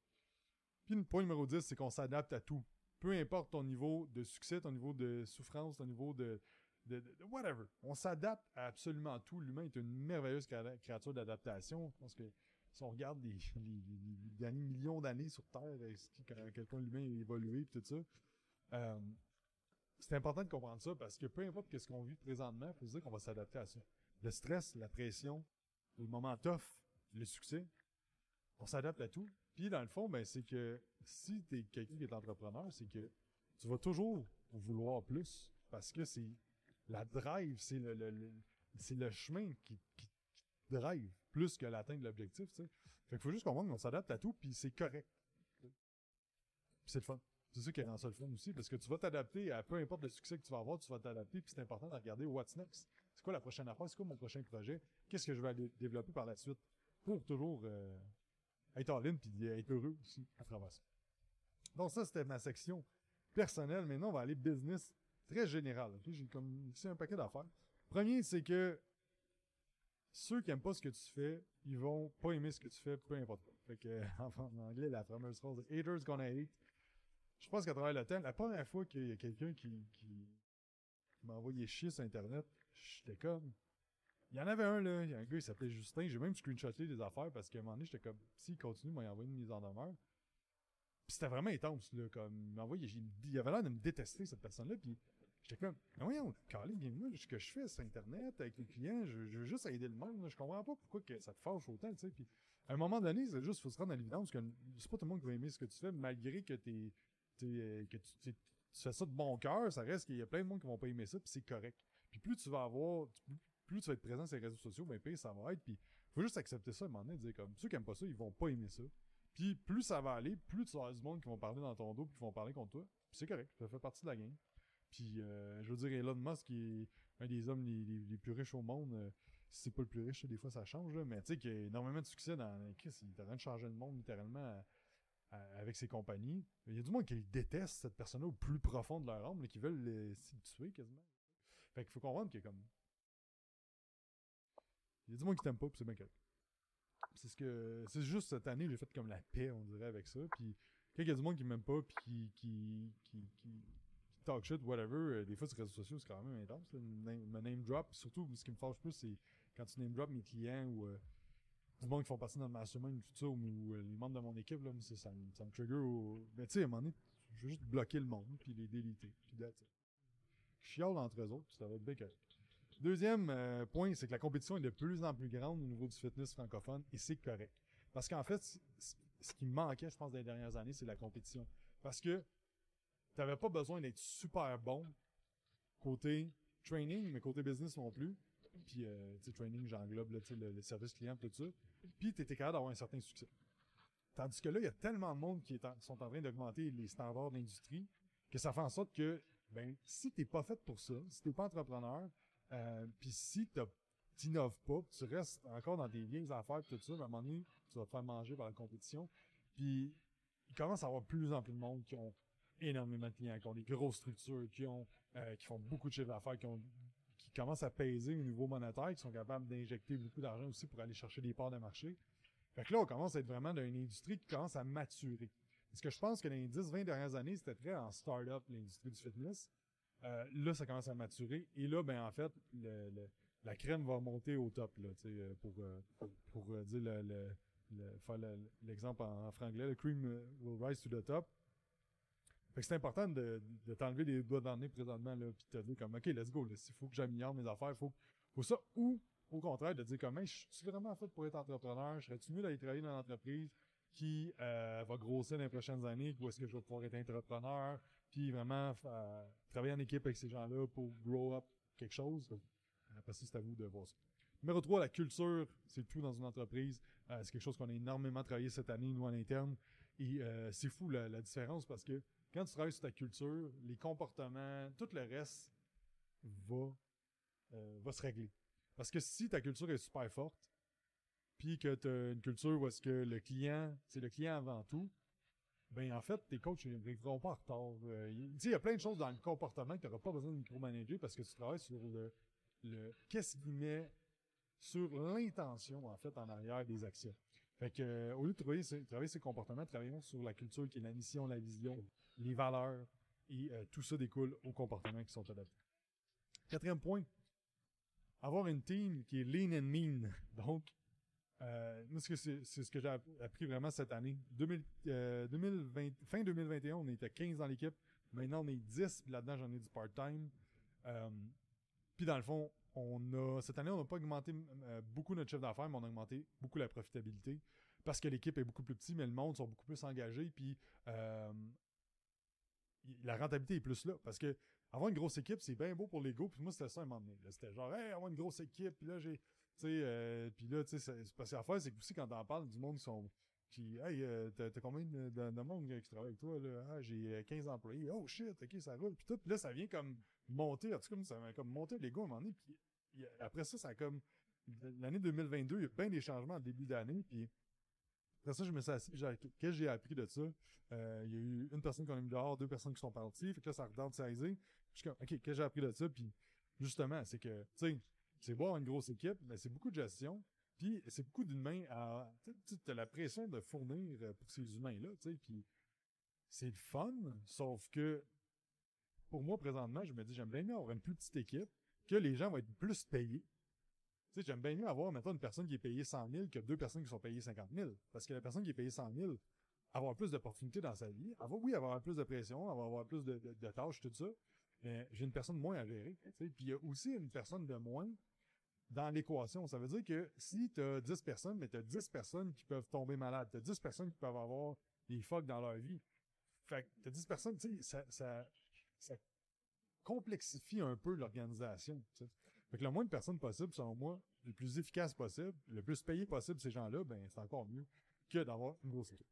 Puis le point numéro 10, c'est qu'on s'adapte à tout. Peu importe ton niveau de succès, ton niveau de souffrance, ton niveau de, whatever. On s'adapte à absolument tout. L'humain est une merveilleuse créa- créature d'adaptation. Je pense que si on regarde les, derniers millions d'années sur Terre, à quel point l'humain a évolué et tout ça, euh, c'est important de comprendre ça parce que peu importe ce qu'on vit présentement, il faut se dire qu'on va s'adapter à ça. Le stress, la pression, les moments tough, le succès, on s'adapte à tout. Puis dans le fond, ben c'est que si tu es quelqu'un qui est entrepreneur, c'est que tu vas toujours vouloir plus parce que c'est la drive, c'est le, chemin qui, drive plus que l'atteinte de l'objectif, tu. Fait faut juste comprendre qu'on s'adapte à tout puis c'est correct. C'est le fun. C'est ça qui rend ça le fun aussi parce que tu vas t'adapter à peu importe le succès que tu vas avoir, tu vas t'adapter puis c'est important de regarder what's next. C'est quoi la prochaine affaire, c'est quoi mon prochain projet, qu'est-ce que je vais aller développer par la suite? Pour toujours euh, être en ligne puis être heureux aussi à travers ça. Donc ça, c'était ma section personnelle. Maintenant, on va aller business très général. ok? J'ai comme ici un paquet d'affaires. Premier, c'est que ceux qui aiment pas ce que tu fais, ils vont pas aimer ce que tu fais, peu importe quoi. Fait que, en anglais, la fameuse phrase « haters gonna hate ». Je pense qu'à travers le temps, la première fois qu'il y a quelqu'un qui, m'a envoyé chier sur Internet, j'étais comme... Il y en avait un, là. Il y a un gars, il s'appelait Justin. J'ai même screenshoté des affaires parce qu'à un moment donné, j'étais comme, s'il continue, il m'a envoyé une mise en demeure. Puis c'était vraiment intense, là. Comme, il m'a envoyé, il avait l'air de me détester, cette personne-là. Puis j'étais comme, mais voyons, bien moi, ce que je fais sur Internet avec les clients, je, veux juste aider le monde. Je comprends pas pourquoi que ça te fâche autant, tu sais. Puis à un moment donné, c'est juste, faut se rendre à l'évidence que c'est pas tout le monde qui va aimer ce que tu fais, malgré que t'es, t'es, euh, que tu, fais ça de bon cœur, ça reste qu'il y a plein de monde qui vont pas aimer ça, puis c'est correct. Puis plus tu vas avoir, plus tu vas être présent sur les réseaux sociaux, ben pire ça va être. Puis faut juste accepter ça à un moment donné, dire comme ceux qui aiment pas ça, ils vont pas aimer ça. Puis plus ça va aller, plus tu vas avoir du monde qui vont parler dans ton dos, puis qui vont parler contre toi. Puis c'est correct, ça fait partie de la game. Puis euh, je veux dire, Elon Musk qui est un des hommes les, plus riches au monde. euh, si c'est pas le plus riche, des fois ça change, mais tu sais qu'il y a énormément de succès dans. Chris, il est en train de changer le monde littéralement avec ses compagnies. Il y a du monde qui déteste, cette personne-là, au plus profond de leur âme, là, qui veulent le, tuer quasiment. Fait qu'il faut comprendre qu'il y a comme. Il y a du monde qui t'aime pas, c'est bien correct. C'est ce que. C'est juste cette année, j'ai fait comme la paix, on dirait, avec ça. Puis quand il y a du monde qui m'aime pas, puis qui, qui talk shit, whatever, euh, des fois sur les réseaux sociaux, c'est quand même intense. Me name, me name drop. Surtout, ce qui me fâche plus, c'est quand tu name drop mes clients ou euh, du monde qui font partie de notre mastermind ou tout ou euh, les membres de mon équipe, là, ça, me- ça trigger au. Mais tu sais, à un moment donné, je veux juste bloquer le monde, puis les déliter. Puis that's it. Chiale entre eux autres, ça va être bien. Deuxième euh, point, c'est que la compétition est de plus en plus grande au niveau du fitness francophone et c'est correct. Parce qu'en fait, ce qui manquait, je pense, dans les dernières années, c'est la compétition. Parce que t'avais pas besoin d'être super bon côté training, mais côté business non plus. Puis, euh, tu sais, training, j'englobe le, service client, tout ça. Puis, t'étais capable d'avoir un certain succès. Tandis que là, il y a tellement de monde qui est en- sont en train d'augmenter les standards de l'industrie que ça fait en sorte que, ben, si t'es pas fait pour ça, si t'es pas entrepreneur, euh, puis si t'innoves pas, tu restes encore dans tes vieilles affaires, tout ça, à un moment donné, tu vas te faire manger par la compétition. Puis, il commence à avoir plus en plus de monde qui ont énormément de clients, qui ont des grosses structures, qui ont, euh, qui font beaucoup de chiffres d'affaires, qui ont, qui commencent à peser au niveau monétaire, qui sont capables d'injecter beaucoup d'argent aussi pour aller chercher des parts de marché. Fait que là, on commence à être vraiment dans une industrie qui commence à maturer. Parce que je pense que dans les 10-20 dernières années, c'était très en start-up, l'industrie du fitness. euh, là, ça commence à maturer. Et là, ben en fait, la crème va monter au top, là, euh, pour, pour dire l'exemple en, en franglais, le cream will rise to the top. Fait que c'est important de, t'enlever les doigts dans présentement, là, puis de te dire comme, OK, let's go, là, s'il faut que j'améliore mes affaires, faut, faut ça, ou, au contraire, de dire comme, je suis vraiment fait pour être entrepreneur, serais-tu mieux d'aller travailler dans une entreprise qui euh, va grossir dans les prochaines années, où est-ce que je vais pouvoir être entrepreneur, puis vraiment travailler en équipe avec ces gens-là pour grow up quelque chose? Après ça, c'est à vous de voir ça. Numéro 3, la culture, c'est tout dans une entreprise. Euh, c'est quelque chose qu'on a énormément travaillé cette année, nous, en interne. Et euh, c'est fou la différence parce que quand tu travailles sur ta culture, les comportements, tout le reste va, euh, va se régler. Parce que si ta culture est super forte, puis que tu as une culture où est-ce que le client, c'est le client avant tout, ben en fait, tes coachs ne arriveront pas en retard. Euh, tu sais, il y a plein de choses dans le comportement que tu n'auras pas besoin de micromanager parce que tu travailles sur le, qu'est-ce qui met sur l'intention, en fait, en arrière des actions. Fait que, euh, au lieu de travailler, travailler ces comportements, travaillons sur la culture qui est la mission, la vision, les valeurs, et euh, tout ça découle aux comportements qui sont adaptés. Quatrième point, avoir une team qui est lean and mean. Donc, euh, c'est ce que j'ai app- appris vraiment cette année. 2000, euh, 2020, fin 2021, on était 15 dans l'équipe. Maintenant, on est 10, puis là-dedans, j'en ai du part-time. Euh, puis dans le fond, on a cette année, on n'a pas augmenté beaucoup notre chiffre d'affaires, mais on a augmenté beaucoup la profitabilité parce que l'équipe est beaucoup plus petite, mais le monde sont beaucoup plus engagés, puis la rentabilité est plus là. Parce que avoir une grosse équipe, c'est bien beau pour l'ego, puis moi, c'était ça à un moment donné. C'était genre, hey, avoir une grosse équipe, puis là, j'ai. Tu sais, euh, puis là, tu sais, parce que l'affaire, c'est que aussi, quand t'en parles du monde qui sont. Qui, hey, euh, t'as combien de, de- de monde qui travaille avec toi, là? Ah, j'ai euh, 15 employés. Oh shit, ok, ça roule. Puis tout, puis là, ça vient comme monter, en tout cas, ça vient comme monter l'ego à un moment donné, puis après ça, ça a comme. L'année 2022, il y a bien des changements en début d'année, puis après ça, je me suis assis, qu'est-ce que j'ai appris de ça? Euh, Il y a eu une personne qu'on a mis dehors, deux personnes qui sont parties, fait que là, ça redownsizé. Je suis comme, OK, qu'est-ce que j'ai appris de ça? Puis, justement, c'est que, tu sais, c'est beau une grosse équipe, mais c'est beaucoup de gestion, puis c'est beaucoup d'humains à... Tu t'as la pression de fournir euh, pour ces humains-là, tu sais, puis c'est le fun, sauf que, pour moi, présentement, je me dis, j'aime bien avoir une plus petite équipe, que les gens vont être plus payés. Sais, j'aime bien mieux avoir, maintenant, une personne qui est payée 100 000 que deux personnes qui sont payées 50 000. Parce que la personne qui est payée 100 000, avoir plus d'opportunités dans sa vie. Avoir, oui, avoir plus de pression, avoir, avoir plus de, tâches, tout ça. Mais j'ai une personne moins à gérer. Puis il y a aussi une personne de moins dans l'équation. Ça veut dire que si tu as 10 personnes, mais tu as 10 personnes qui peuvent tomber malades. Tu as 10 personnes qui peuvent avoir des fucks dans leur vie. Fait tu as 10 personnes, tu sais, ça complexifie un peu l'organisation. Fait que le moins de personnes possible, selon moi, le plus efficace possible, le plus payé possible ces gens-là, ben c'est encore mieux que d'avoir une grosse équipe.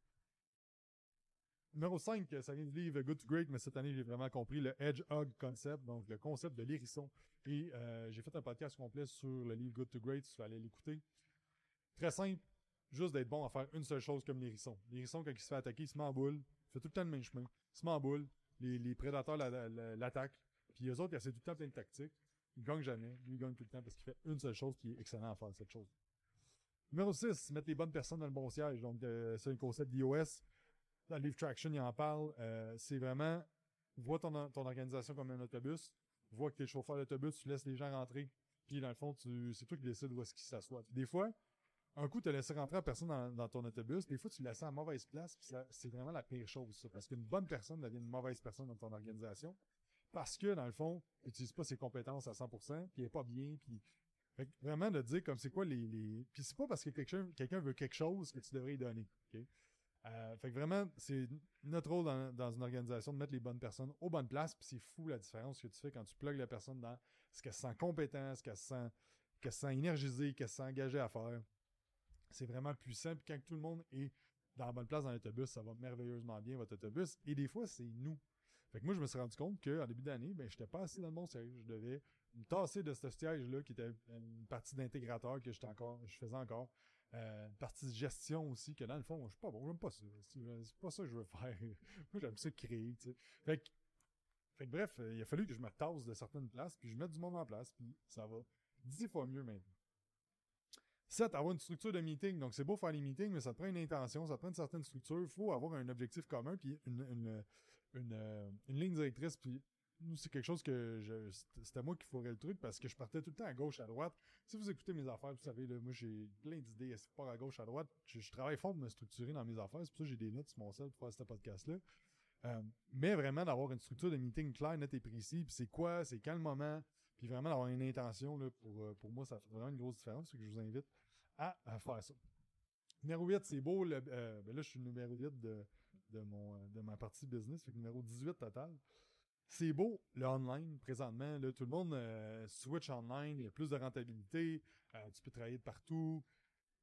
Numéro 5, ça vient du livre Good to Great, mais cette année, j'ai vraiment compris le Edge Hug concept, donc le concept de l'hérisson. Et euh, j'ai fait un podcast complet sur le livre Good to Great, si tu veux aller l'écouter. Très simple, juste d'être bon à faire une seule chose comme l'hérisson. L'hérisson, quand il se fait attaquer, il se met en boule, il fait tout le temps le même chemin, il se met boule, les, prédateurs la- la- la- l'attaquent, puis les autres, ils essaient tout le plein de tactiques. Il gagne jamais, lui, il gagne tout le temps parce qu'il fait une seule chose qui est excellent à faire, cette chose. Numéro 6, mettre les bonnes personnes dans le bon siège. Donc, euh, c'est un concept d'iOS. Dans Traction, il en parle. Euh, c'est vraiment, vois ton, ton organisation comme un autobus. Vois que tu es le chauffeur d'autobus, tu laisses les gens rentrer. Puis, dans le fond, c'est toi qui décides où est-ce qu'ils s'assoient. Des fois, un coup, tu laissé rentrer la personne dans, ton autobus. Des fois, tu le laisses la mauvaise place. Puis c'est vraiment la pire chose, ça. Parce qu'une bonne personne devient une mauvaise personne dans ton organisation. Parce que, dans le fond, il n'utilise pas ses compétences à 100%, puis il est pas bien, puis... Fait vraiment de dire comme c'est quoi les... Puis c'est pas parce que quelqu'un veut quelque chose que tu devrais y donner? Euh, fait que vraiment, c'est notre rôle dans, une organisation de mettre les bonnes personnes aux bonnes places, puis c'est fou la différence que tu fais quand tu plugues la personne dans ce qu'elle se sent compétent, ce qu'elle se sent, qu'elle se sent énergisée, qu'elle se sent engagée à faire. C'est vraiment puissant, puis quand tout le monde est dans la bonne place dans l'autobus, ça va merveilleusement bien, votre autobus. Et des fois, c'est nous. Fait que moi, je me suis rendu compte qu'en début d'année, ben, j'étais pas assez dans le bon siège. Je devais me tasser de ce siège-là, qui était une partie d'intégrateur que j'étais encore, je faisais encore. Euh, une partie de gestion aussi, que dans le fond, je suis pas bon, j'aime pas ça. C'est c'est pas ça que je veux faire. moi, j'aime ça créer. Fait que, fait que bref, euh, il a fallu que je me tasse de certaines places, puis je mette du monde en place, puis ça va dix fois mieux maintenant. 7. Avoir une structure de meeting. Donc, c'est beau faire les meetings, mais ça te prend une intention, ça te prend une certaine structure. Il faut avoir un objectif commun, puis une, une, euh, une ligne directrice, puis c'est quelque chose que je, c'était moi qui ferais le truc parce que je partais tout le temps à gauche, à droite. Si vous écoutez mes affaires, vous savez, moi, j'ai plein d'idées, c'est pas à gauche, à droite? Je, travaille fort pour me structurer dans mes affaires. C'est pour ça que j'ai des notes sur mon sel pour faire ce podcast-là. Euh, mais vraiment d'avoir une structure de meeting claire, nette et précis, puis c'est quoi, c'est quand le moment, puis vraiment d'avoir une intention, là, pour, euh, pour moi, ça fait vraiment une grosse différence, que je vous invite à, faire ça. Numéro 8, c'est beau, euh, ben là, je suis le numéro 8 de, de, mon, de ma partie business, fait numéro 18 total. C'est beau, le online, présentement, là, tout le monde switch online, il y a plus de rentabilité, tu peux travailler de partout,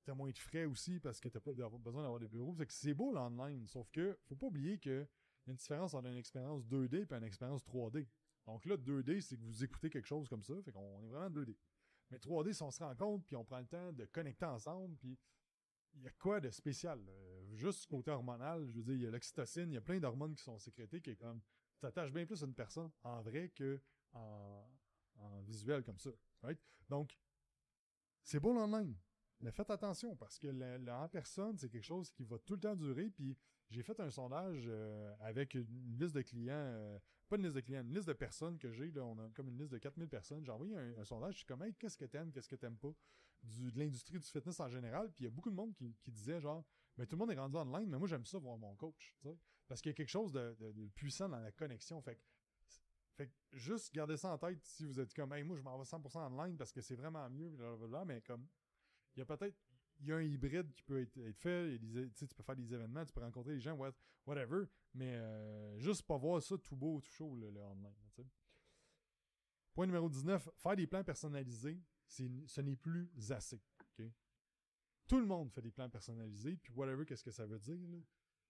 tu as moins de frais aussi parce que tu n'as pas besoin d'avoir des bureaux. C'est que c'est beau l'online, sauf que faut pas oublier que y a une différence entre une expérience 2D et une expérience 3D. Donc là, 2D, c'est que vous écoutez quelque chose comme ça, fait qu'on est vraiment 2D. Mais 3D, si on se rend compte, puis on prend le temps de connecter ensemble, puis il y a quoi de spécial? Juste côté hormonal, je veux dire, il y a l'oxytocine, il y a plein d'hormones qui sont sécrétées qui est comme t'attaches bien plus à une personne en vrai que en, visuel comme ça. Donc, c'est beau l'online. Mais faites attention parce que le, en personne, c'est quelque chose qui va tout le temps durer. Puis j'ai fait un sondage euh, avec une liste de clients, euh, pas une liste de clients, une liste de personnes que j'ai. Là, on a comme une liste de 4000 personnes. J'ai envoyé un, sondage. Je suis comme, hey, qu'est-ce que t'aimes, qu'est-ce que t'aimes pas de l'industrie du fitness en général. Puis il y a beaucoup de monde qui, qui disait genre, mais tout le monde est rendu online, mais moi j'aime ça voir mon coach. Parce qu'il y a quelque chose de, puissant dans la connexion. Fait que, juste gardez ça en tête si vous êtes comme, hey, moi je m'en vais 100% online parce que c'est vraiment mieux, mais comme il y a peut-être il y a un hybride qui peut être, fait. tu peux faire des événements, tu peux rencontrer des gens, whatever. Mais euh, juste pas voir ça tout beau, tout chaud, le, online. Point numéro 19, faire des plans personnalisés, ce n'est plus assez. Tout le monde fait des plans personnalisés, puis whatever, qu'est-ce que ça veut dire.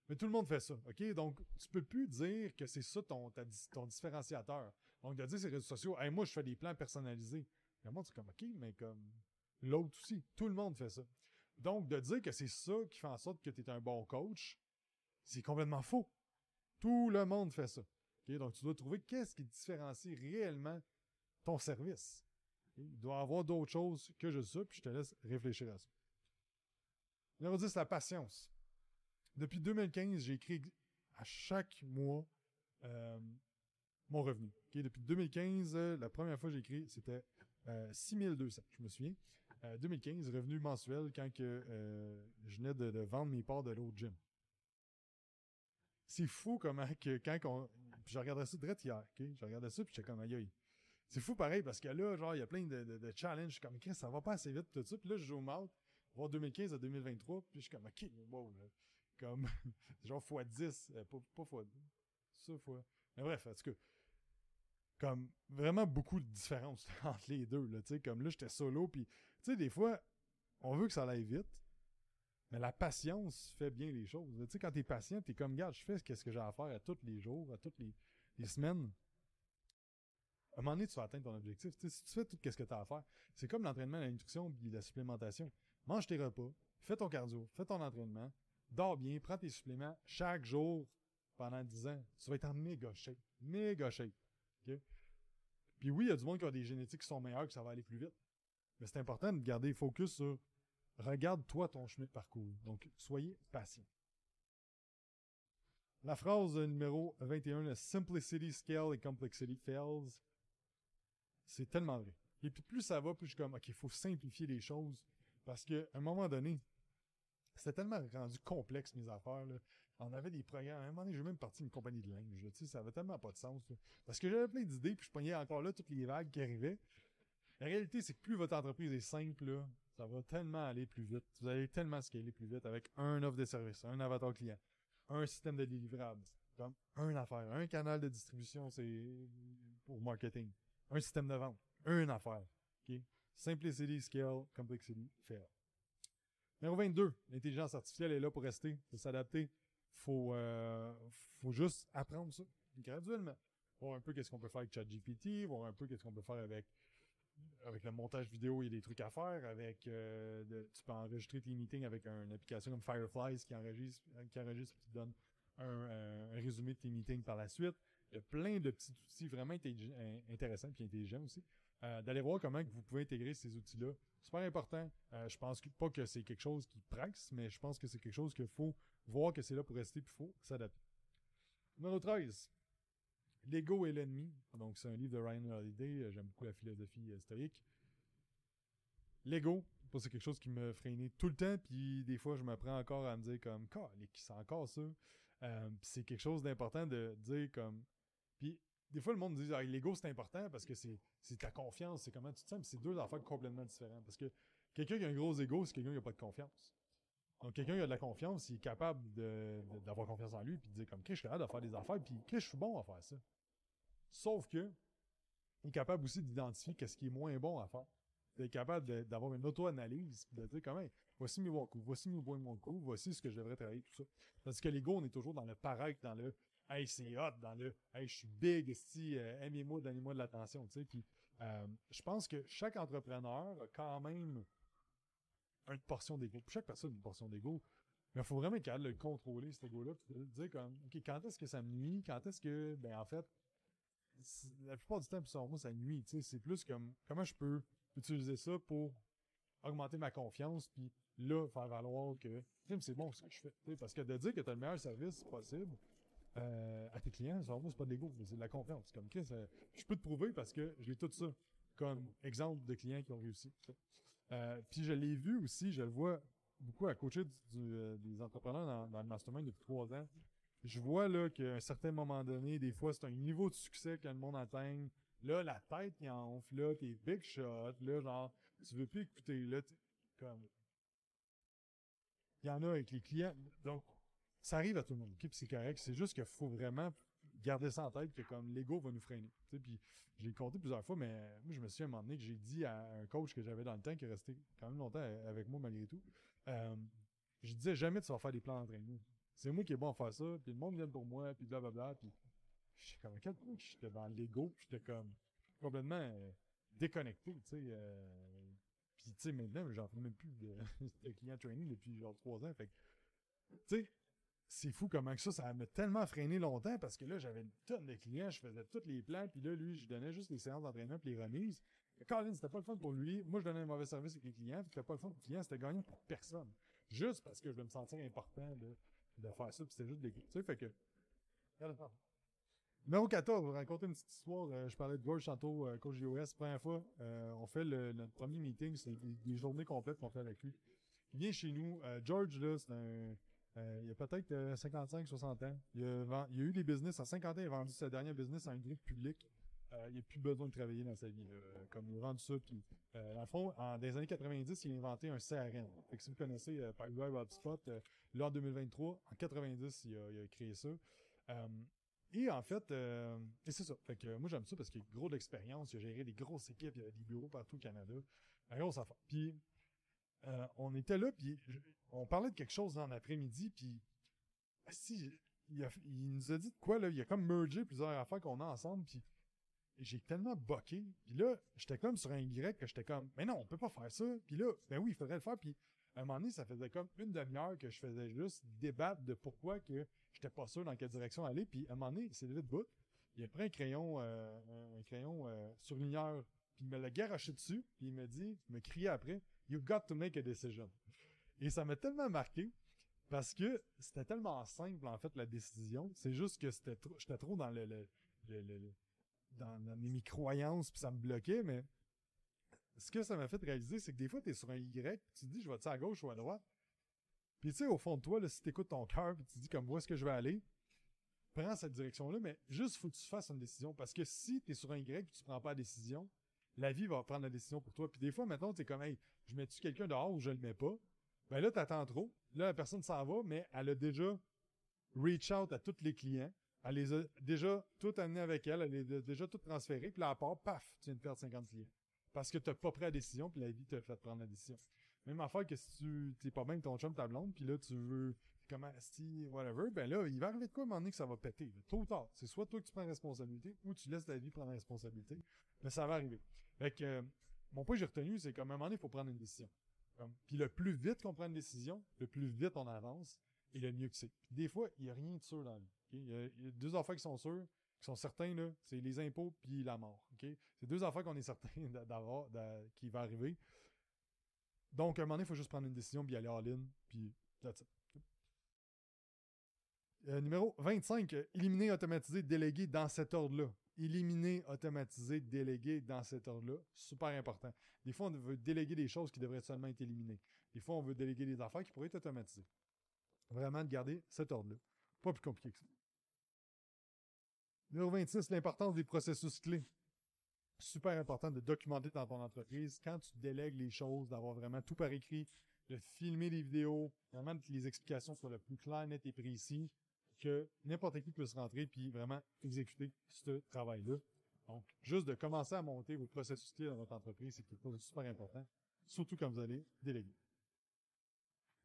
Mais tout le monde fait ça. OK? Donc, tu peux plus dire que c'est ça ton, différenciateur. Donc, de dire les réseaux sociaux, hey, moi, je fais des plans personnalisés. Mais moi, c'est comme, OK, mais comme l'autre aussi. Tout le monde fait ça. Donc, de dire que c'est ça qui fait en sorte que tu es un bon coach, c'est complètement faux. Tout le monde fait ça. Donc, tu dois trouver qu'est-ce qui différencie réellement ton service. Il doit y avoir d'autres choses que juste ça, puis je te laisse réfléchir à ça. Numéro 10, la patience. Depuis 2015, j'ai écrit à chaque mois euh, mon revenu. Depuis 2015, la première fois que j'ai écrit, c'était 6200, euh, je me souviens. 2015, euh, revenu mensuel quand que, euh, je venais de, vendre mes parts de l'autre gym. C'est fou comment que quand on. Puis je regardais ça direct hier? Je regardais ça puis j'étais comme aïe C'est fou pareil parce que là, genre, il y a plein de, de, challenges. Je suis comme, ça va pas assez vite tout ça. Puis là, je joue mal. Voir 2015 à 2023. Puis je suis comme, ok, wow. Comme, genre x10. pas, pas x ça fois. Mais bref, en tout cas comme vraiment beaucoup de différence entre les deux là, tu sais comme là j'étais solo puis tu sais des fois on veut que ça aille vite mais la patience fait bien les choses. Tu sais quand t'es patient, t'es comme regarde, je fais ce que j'ai à faire à tous les jours, à toutes les, semaines. À un moment donné, tu vas atteindre ton objectif. si tu fais tout ce que tu as à faire, c'est comme l'entraînement, la nutrition et la supplémentation. Mange tes repas, fais ton cardio, fais ton entraînement, dors bien, prends tes suppléments chaque jour pendant 10 ans. Tu vas être en méga shape. Méga shape. Puis oui, il y a du monde qui a des génétiques qui sont meilleures, que ça va aller plus vite. Mais c'est important de garder focus sur regarde-toi ton chemin de parcours. Donc, soyez patient. La phrase numéro 21, le Simplicity Scale et Complexity Fails, c'est tellement vrai. Et puis plus ça va, plus je suis comme, OK, il faut simplifier les choses. Parce qu'à un moment donné, c'était tellement rendu complexe mes affaires. Là on avait des programmes. À un moment donné, j'ai même parti une compagnie de linge. Sais, ça avait tellement pas de sens. Parce que j'avais plein d'idées, puis je pognais encore là toutes les vagues qui arrivaient. La réalité, c'est que plus votre entreprise est simple, ça va tellement aller plus vite. Vous allez tellement scaler plus vite avec un offre de service, un avatar client, un système de délivrable, comme un affaire, un canal de distribution, c'est pour marketing, un système de vente, une affaire. Simplicity, scale, complexity, fail. Numéro 22, l'intelligence artificielle est là pour rester, pour s'adapter faut, euh, faut juste apprendre ça graduellement. Voir un peu qu'est-ce qu'on peut faire avec ChatGPT, voir un peu qu'est-ce qu'on peut faire avec avec le montage vidéo, il y a des trucs à faire. Avec, euh, tu peux enregistrer tes meetings avec une application comme Fireflies qui enregistre, qui enregistre et qui donne un, résumé de tes meetings par la suite. Il y a plein de petits outils vraiment intéressants et intelligents aussi. Euh, d'aller voir comment vous pouvez intégrer ces outils-là. Super important. je pense pas que c'est quelque chose qui praxe, mais je pense que c'est quelque chose qu'il faut voir que c'est là pour rester, puis il faut s'adapter. Numéro 13. L'ego est l'ennemi. Donc, c'est un livre de Ryan Holiday. J'aime beaucoup la philosophie stoïque. L'ego, c'est quelque chose qui me freinait tout le temps, puis des fois, je me prends encore à me dire comme, c'est encore ça. Euh, c'est quelque chose d'important de dire comme. Puis des fois, le monde dit, ah, l'ego, c'est important parce que c'est ta confiance, c'est comment tu te sens, c'est deux affaires complètement différentes. Parce que quelqu'un qui a un gros ego, c'est quelqu'un qui n'a pas de confiance. Donc, quelqu'un qui a de la confiance, il est capable d'avoir confiance en lui, puis de dire comme, je suis capable de faire des affaires, puis je suis bon à faire ça. Sauf que, il est capable aussi d'identifier qu'est-ce qui est moins bon à faire d'être capable d'avoir une auto-analyse, de dire comment, voici mes bons coups, voici mes bons coups, voici ce que je devrais travailler, tout ça. Parce que l'ego, on est toujours dans le paraître, dans le Hey, c'est hot, dans le Hey, je suis big, si, euh, aimez-moi, donnez-moi de l'attention, tu sais. Puis, euh, je pense que chaque entrepreneur a quand même une portion d'ego. Chaque personne, une portion d'ego. Mais il faut vraiment être capable de le contrôler, cet ego-là, puis dire comme, OK, quand est-ce que ça me nuit? Quand est-ce que, ben, en fait, la plupart du temps, pour moi, ça nuit, tu sais. C'est plus comme, comment je peux utiliser ça pour augmenter ma confiance, puis là, faire valoir que c'est bon ce que je fais. Parce que de dire que tu as le meilleur service possible euh, à tes clients, c'est pas de l'ego, c'est de la confiance. Comme euh, je peux te prouver parce que j'ai tout ça comme exemple de clients qui ont réussi. Euh, puis je l'ai vu aussi, je le vois beaucoup à coacher des entrepreneurs dans, le mastermind depuis trois ans. Je vois là qu'à un certain moment donné, des fois, c'est un niveau de succès que le monde atteint Là, la tête qui enfle, là, tes big shots, là, genre, tu veux plus écouter, là, comme. Il y en a avec les clients. Donc, ça arrive à tout le monde, puis c'est correct. C'est juste qu'il faut vraiment garder ça en tête que comme l'ego va nous freiner. Puis j'ai compté plusieurs fois, mais moi je me suis à un moment donné que j'ai dit à un coach que j'avais dans le temps qui est resté quand même longtemps avec moi malgré tout. Euh, je disais jamais tu vas faire des plans d'entraînement. C'est moi qui est bon à faire ça, puis le monde vient pour moi, puis blablabla, puis j'étais comme quel point j'étais dans l'ego, j'étais comme complètement euh, déconnecté, tu sais. Euh, puis tu sais, maintenant, j'en fais même plus de, de, client training depuis genre trois ans. Tu sais, c'est fou comment que ça, ça m'a tellement freiné longtemps parce que là, j'avais une tonne de clients, je faisais tous les plans, puis là, lui, je donnais juste les séances d'entraînement puis les remises. Colin, c'était pas le fun pour lui. Moi, je donnais un mauvais service avec les clients, puis c'était pas le fun pour les clients, c'était gagnant pour personne. Juste parce que je me sentir important de, de faire ça, puis c'était juste des... Tu sais, fait que... Numéro 14, vous raconter une petite histoire. Euh, je parlais de George tantôt, euh, coach JOS, première fois. Euh, on fait le, notre premier meeting, c'est des, journées complètes qu'on fait avec lui. Il vient chez nous. George, là, c'est un. Il a peut-être 55-60 ans. Il a, a, eu des business. À 50 ans, il a vendu sa dernière business à un groupe public. il n'a plus besoin de travailler dans sa vie. comme il a ça. Puis, dans le fond, en, des années 90, il a inventé un CRM. Fait que si vous connaissez euh, Pipedrive HubSpot, là en 2023, en 90, il a, a créé ça. Et en fait, euh, et c'est ça. Fait que moi, j'aime ça parce qu'il y a gros d'expérience. Il a géré des grosses équipes. Il y a des bureaux partout au Canada. Un gros affaire. Puis, euh, on était là, puis on parlait de quelque chose dans l'après-midi, puis si, il, nous a dit de quoi, là, il a comme mergé plusieurs affaires qu'on a ensemble, puis j'ai tellement boqué. Puis là, j'étais comme sur un Y que j'étais comme, mais non, on peut pas faire ça. Puis là, ben oui, il faudrait le faire. Puis à un moment donné, ça faisait comme une demi-heure que je faisais juste débattre de pourquoi que j'étais pas sûr dans quelle direction aller. Puis à un moment donné, c'est levé de bout. Il a pris un crayon, euh, un crayon euh, surligneur, puis il me l'a garoché dessus, puis il me dit, il me criait après, You've got to make a decision. Et ça m'a tellement marqué parce que c'était tellement simple en fait la décision. C'est juste que c'était trop, j'étais trop dans le, le, le, dans, dans mes croyances puis ça me bloquait, mais ce que ça m'a fait réaliser, c'est que des fois, tu es sur un Y, tu te dis, je vais-tu à gauche ou à droite? Puis tu sais, au fond de toi, là, si tu écoutes ton cœur, puis tu te dis, comme, où est-ce que je vais aller? Prends cette direction-là, mais juste, faut que tu fasses une décision. Parce que si tu es sur un Y et tu prends pas la décision, la vie va prendre la décision pour toi. Puis des fois, maintenant, tu es comme, hey, je mets-tu quelqu'un dehors ou je le mets pas? Ben là, t'attends trop. Là, la personne s'en va, mais elle a déjà reach out à tous les clients. Elle les a déjà tout amenés avec elle. Elle les a déjà tout transféré. Puis là, à part, paf, tu viens de perdre 50 clients parce que t'as pas pris la décision, puis la vie t'a fait prendre la décision. Même affaire que si tu t'es pas bien avec ton chum, ta blonde, puis là, tu veux comment si whatever, ben là, il va arriver de quoi à un moment donné que ça va péter. Tôt ou tard. C'est soit toi qui prends la responsabilité, ou tu laisses la vie prendre la responsabilité. Mais ça va arriver. Fait que, mon point que j'ai retenu, c'est qu'à un moment donné, il faut prendre une décision. puis le plus vite qu'on prend une décision, le plus vite on avance, et le mieux que c'est. des fois, il n'y a rien de sûr dans la vie. Il, y a, deux affaires qui sont sûres, qui sont certains, c'est les impôts puis la mort. C'est deux affaires qu'on est certain d'avoir, qui va arriver. Donc, à un moment donné, il faut juste prendre une décision puis aller all-in, puis that's it. Euh, numéro 25, euh, éliminer, automatiser, déléguer dans cet ordre-là. Éliminer, automatiser, déléguer dans cet ordre-là. Super important. Des fois, on veut déléguer des choses qui devraient seulement être éliminées. Des fois, on veut déléguer des affaires qui pourraient être automatisées. Vraiment de garder cet ordre-là. Pas plus compliqué que ça. Numéro 26, l'importance des processus clés. Super important de documenter dans ton entreprise. Quand tu délègues les choses, d'avoir vraiment tout par écrit, de filmer les vidéos, vraiment que les explications soient le plus claires, nettes et précis, que n'importe qui puisse rentrer puis vraiment exécuter ce travail-là. Donc, juste de commencer à monter vos processus clés dans votre entreprise, c'est quelque chose de super important, surtout quand vous allez déléguer.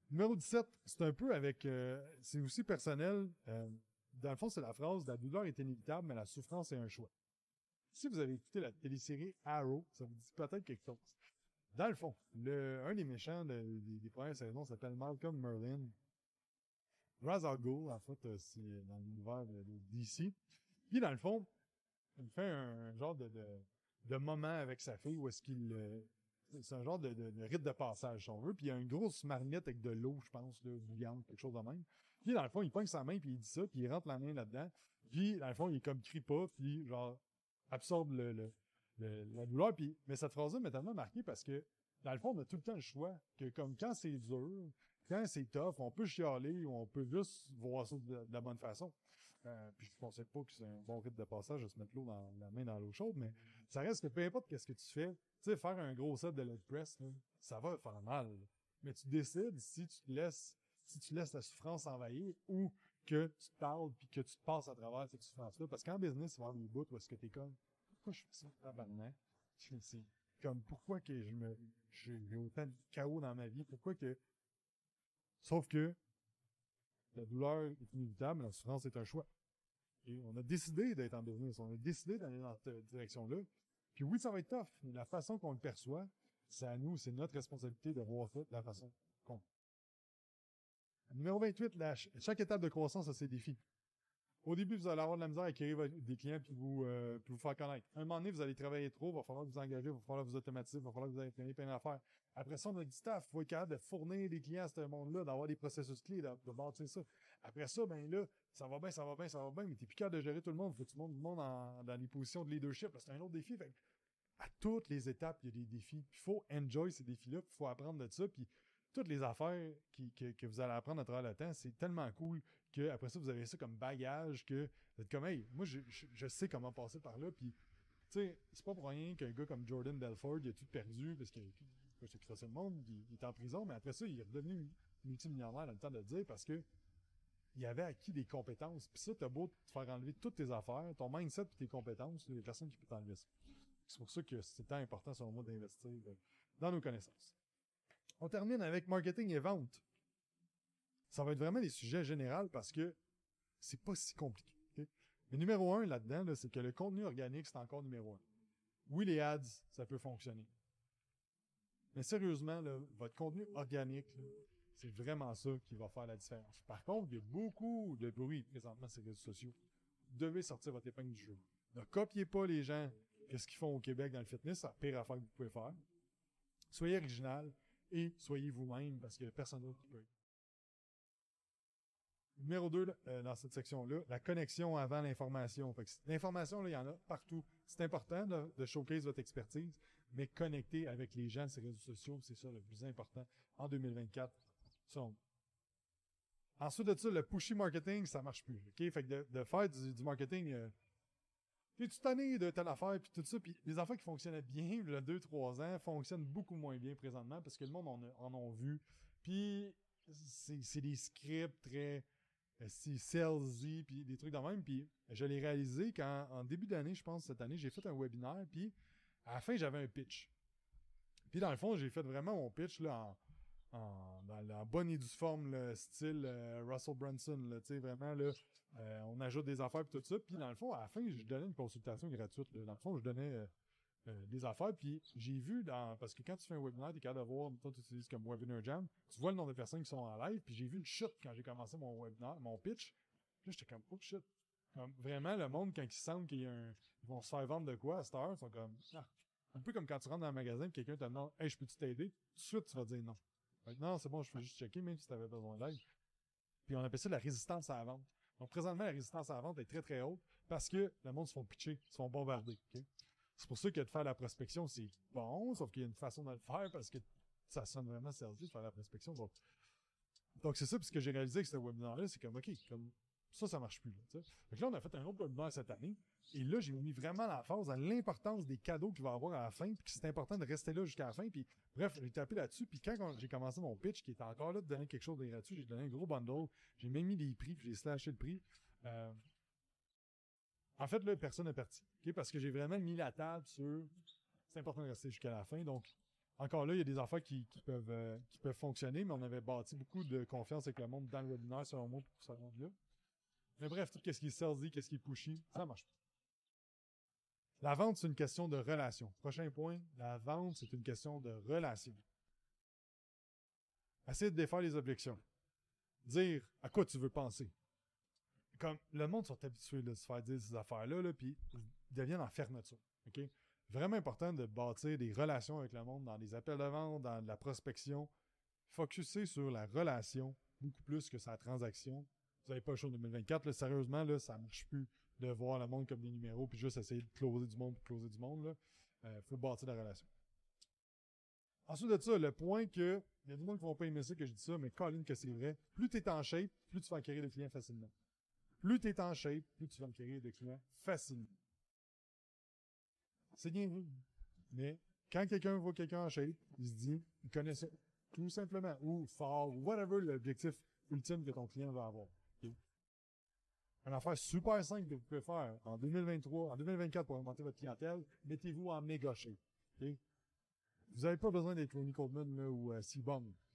Numéro 17, c'est un peu avec... Euh, c'est aussi personnel. Euh, dans le fond, c'est la phrase « La douleur est inévitable, mais la souffrance est un choix ». Si vous avez écouté la télésérie Arrow, ça vous dit peut-être quelque chose. Dans le fond, le, un des méchants des, des, premières saisons s'appelle Malcolm Merlin. Ra's al Ghul, en fait, euh, c'est dans l'univers de, de, DC. Puis, dans le fond, il fait un, genre de, moment avec sa fille où est-ce qu'il... Euh, c'est un genre de, rite de passage, si on veut. Puis il y a une grosse marmite avec de l'eau, je pense, là, bouillante, quelque chose de même. Puis dans le fond, il pogne sa main, puis il dit ça, puis il rentre la main là-dedans. Puis dans le fond, il comme crie pas, puis genre absorbe le, la douleur. Puis, mais cette phrase-là m'a tellement marqué parce que dans le fond, on a tout le temps le choix que comme quand c'est dur, quand c'est tough, on peut chialer ou on peut juste voir ça de, la bonne façon. Euh, puis je pensais pas que c'est un bon rythme de passage de se mettre l'eau dans la main dans l'eau chaude, mais ça reste que peu importe qu'est-ce que tu fais, tu sais, faire un gros set de leg press, ça va faire mal. Mais tu décides si tu te laisses, si tu laisses la souffrance envahir ou que tu te parles puis que tu te passes à travers cette souffrance-là. Parce qu'en business, il va y avoir bouts où est-ce que t'es comme, pourquoi je fais ça, tabarnak? C'est comme, pourquoi que je me, j'ai autant de chaos dans ma vie? Pourquoi que, sauf que, la douleur est inévitable, la souffrance est un choix. Et on a décidé d'être en business, on a décidé d'aller dans cette direction-là. Puis oui, ça va être tough, mais la façon qu'on le perçoit, c'est à nous, c'est notre responsabilité de voir ça de la façon qu'on. Numéro 28, la, chaque étape de croissance a ses défis. Au début, vous allez avoir de la misère à acquérir des clients puis vous, euh, puis vous faire connaître. À un moment donné, vous allez travailler trop, il va falloir vous engager, il va falloir vous automatiser, il va falloir que vous ayez plein, plein d'affaires. Après ça, on a du staff, faut être capable de fournir des clients à ce monde-là, d'avoir des processus clés, de, de bâtir ça. Après ça, ben là, ça va bien, ça va bien, ça va bien, mais t'es plus capable de gérer tout le monde, faut que tu le monde dans les positions de leadership, c'est un autre défi. Fait, à toutes les étapes, il y a des défis. Il faut enjoy ces défis-là, il faut apprendre de ça, puis toutes les affaires que, que, vous allez apprendre à travers le temps, c'est tellement cool que après ça, vous avez ça comme bagage que vous êtes comme, hey, moi, je, sais comment passer par là, puis, tu sais, c'est pas pour rien qu'un gars comme Jordan Belfort, il a tout perdu parce qu'il s'est crassé le monde, il, est en prison, mais après ça, il est redevenu multimillionnaire dans le temps de le dire parce que il avait acquis des compétences. Puis ça, t'as beau te faire enlever toutes tes affaires, ton mindset et tes compétences, il y a qui peut t'enlever ça. C'est pour ça que c'est tant important, selon moi, d'investir euh, dans nos connaissances. On termine avec marketing et vente. Ça va être vraiment des sujets généraux parce que c'est pas si compliqué. Mais numéro un là-dedans, là, c'est que le contenu organique, c'est encore numéro un. Oui, les ads, ça peut fonctionner. Mais sérieusement, votre contenu organique, c'est vraiment ça qui va faire la différence. Par contre, il y a beaucoup de bruit présentement sur les réseaux sociaux. Devez sortir votre épingle du jeu. Ne copiez pas les gens qu'est-ce qu'ils font au Québec dans le fitness, c'est la pire affaire que vous pouvez faire. Soyez original et soyez vous-même parce qu'il n'y a personne d'autre qui peut. Numéro 2, euh, dans cette section-là, la connexion avant l'information. L'information, il y en a partout. C'est important de showcase votre expertise, mais connecter avec les gens ces réseaux sociaux, c'est ça le plus important en 2024. So, ensuite de ça, le pushy marketing, ça marche plus. OK? Fait que de, faire du, marketing, euh, tu tanné de telle affaire, puis tout ça, puis les affaires qui fonctionnaient bien, il y a 2-3 ans, fonctionnent beaucoup moins bien présentement, parce que le monde en a, en a vu. Puis, c'est des scripts très euh, si salesy, puis des trucs de même, puis je l'ai réalisé quand, en début d'année, je pense, cette année, j'ai fait un webinaire, puis à la fin, j'avais un pitch. Puis dans le fond, j'ai fait vraiment mon pitch, là, en, dans la bonne et due forme, le style euh, Russell Brunson, tu sais, vraiment, là, euh, on ajoute des affaires puis tout ça. Puis dans le fond, à la fin, je donnais une consultation gratuite. Dans le fond, je donnais euh, des affaires. Puis j'ai vu dans. Parce que quand tu fais un webinaire, tu es capable de toi, tu utilises comme Webinar Jam, tu vois le nombre de personnes qui sont en live. Puis j'ai vu une chute quand j'ai commencé mon webinaire, mon pitch. Puis là, j'étais comme oh shit. Comme, vraiment, le monde, quand ils sentent qu'ils vont se faire vendre de quoi à cette heure, ils sont comme. Ah. Un peu comme quand tu rentres dans un magasin et quelqu'un te demande Hey, je peux-tu t'aider? Tout de suite, tu vas dire non. non, c'est bon, je peux juste checker, même si tu avais besoin d'aide. Puis on appelle ça la résistance à la vente. Donc, présentement, la résistance à la vente est très, très haute parce que le monde se font pitcher, se font bombarder. C'est pour ça que de faire la prospection, c'est bon, sauf qu'il y a une façon de le faire parce que ça sonne vraiment servi de faire la prospection. Donc, c'est ça, puis ce que j'ai réalisé avec ce webinaire-là, c'est comme, OK, comme ça, ça marche plus. Là, là, on a fait un autre webinaire cette année. Et là, j'ai mis vraiment la phase à l'importance des cadeaux qu'il va avoir à la fin, puis que c'est important de rester là jusqu'à la fin. Puis bref, j'ai tapé là-dessus. Puis quand j'ai commencé mon pitch, qui était encore là de donner quelque chose de gratuit, j'ai donné un gros bundle. J'ai même mis des prix, puis j'ai slashé le prix. Euh, en fait, là, personne n'est parti. Parce que j'ai vraiment mis la table sur c'est important de rester jusqu'à la fin. Donc, encore là, il y a des affaires qui, qui peuvent, euh, qui peuvent fonctionner, mais on avait bâti beaucoup de confiance avec le monde dans le webinaire, selon moi, pour ce monde-là. Mais bref, tout ce qui est salesy, qu'est-ce qui est pushy, ça marche pas. La vente, c'est une question de relation. Prochain point, la vente, c'est une question de relation. Essayez de défaire les objections. Dire à quoi tu veux penser? Comme le monde sont habitués de se faire dire ces affaires-là, là, puis ils deviennent en fermeture. Vraiment important de bâtir des relations avec le monde dans des appels de vente, dans de la prospection. Focuser sur la relation beaucoup plus que sa transaction. Vous n'avez pas le show 2024. Là, sérieusement, là, ça marche plus de voir le monde comme des numéros puis juste essayer de closer du monde pour closer du monde. Là. Euh, faut bâtir la relation. Ensuite de ça, le point que, il y a du monde qui vont pas aimer ça que je dis ça, mais Colin que c'est vrai, plus tu es en shape, plus tu vas acquérir de clients facilement. Plus tu es en shape, plus tu vas acquérir de clients facilement. C'est bien vu. Mais quand quelqu'un voit quelqu'un en shape, il se dit, il connaît ça. Tout simplement. Ou fort, ou whatever l'objectif ultime que ton client va avoir. Une affaire super simple que vous pouvez faire en 2023, en 2024 pour augmenter votre clientèle, mettez-vous en méga shape. Vous n'avez pas besoin d'être Ronnie Coleman ou euh.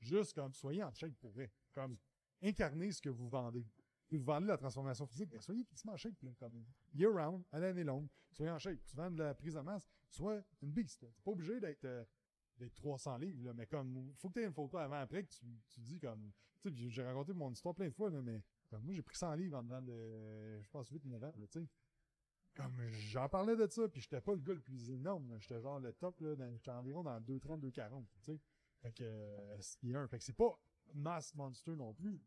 Juste comme soyez en shape pour vrai. Comme incarnez ce que vous vendez. Vous vendez la transformation physique, ben, soyez effectivement en shape, là, comme year round, à l'année longue. Soyez en shape. Tu vends de la prise de masse, sois une beast. T'es pas obligé d'être euh, d'être 300 livres, là, mais comme faut que tu aies une photo avant après que tu, dis comme. Tu sais, j'ai raconté mon histoire plein de fois, mais comme moi j'ai pris 100 livres en dedans de je pense 8 9 ans, tu sais. Comme j'en parlais de ça, puis j'étais pas le gars le plus énorme, j'étais genre le top là, j'étais environ dans 230 240, tu sais. Fait que euh, c'est un, fait c'est pas mass monster non plus.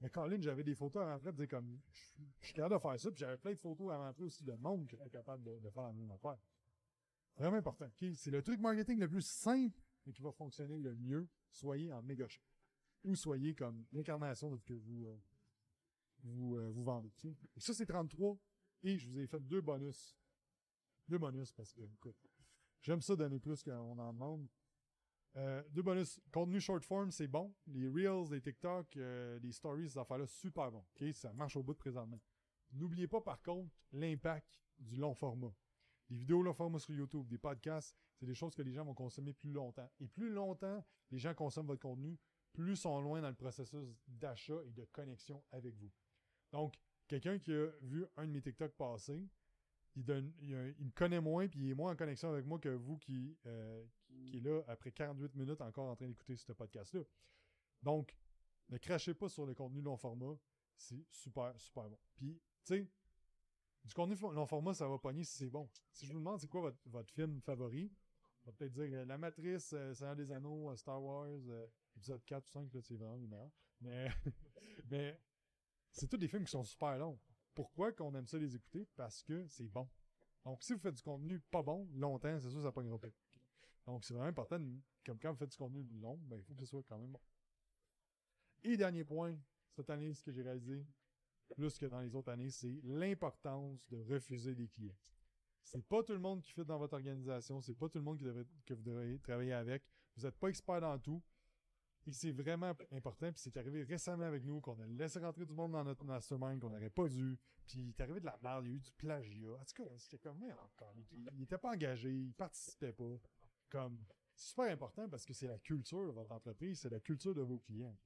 Mais Colin, j'avais des photos de dire comme je suis- capable de faire ça, puis j'avais plein de photos avant après aussi de monde qui était capable de, faire la même affaire. Vraiment important. C'est le truc marketing le plus simple, mais qui va fonctionner le mieux. Soyez en méga shape. Ou soyez comme l'incarnation de ce que vous, euh, vous, euh, vendez. Et ça, c'est 33. Et je vous ai fait deux bonus. Deux bonus parce que, écoute, j'aime ça donner plus qu'on en demande. Euh, deux bonus. Contenu short form, c'est bon. Les Reels, les TikTok, euh, les Stories, ces affaires-là, super bon. Ça marche au bout de présentement. N'oubliez pas, par contre, l'impact du long format. Les vidéos long format sur YouTube, des podcasts, c'est des choses que les gens vont consommer plus longtemps. Et plus longtemps les gens consomment votre contenu, plus sont loin dans le processus d'achat et de connexion avec vous. Donc, quelqu'un qui a vu un de mes TikTok passer, il, me connaît moins puis il est moins en connexion avec moi que vous qui, euh, qui, est là après 48 minutes encore en train d'écouter ce podcast-là. Donc, ne crachez pas sur le contenu long format. C'est super, super bon. Puis, tu sais, du contenu long format, ça va pogner si c'est bon. Si je vous demande c'est quoi votre, votre film favori, on va peut-être dire euh, La Matrice, euh, Seigneur des Anneaux, euh, Star Wars, épisode 4 ou 5, là, c'est vraiment meilleur. Mais, mais c'est tous des films qui sont super longs. Pourquoi qu'on aime ça les écouter? Parce que c'est bon. Donc, si vous faites du contenu pas bon, longtemps, c'est sûr que ça pognera pas. Donc, c'est vraiment important, comme quand vous faites du contenu long, ben, il faut que ce soit quand même bon. Et dernier point, cette année, ce que j'ai réalisé, plus que dans les autres années, c'est l'importance de refuser des clients. C'est pas tout le monde qui fait dans votre organisation, c'est pas tout le monde que vous devriez travailler avec. Vous n'êtes pas expert dans tout. Et c'est vraiment important. Puis c'est arrivé récemment avec nous qu'on a laissé rentrer du monde dans notre mastermind qu'on n'aurait pas dû. Puis il est arrivé de la merde, il y a eu du plagiat. En tout cas, c'était comme, encore, il, il était pas engagé, il participait pas. Comme, c'est super important parce que c'est la culture de votre entreprise, c'est la culture de vos clients?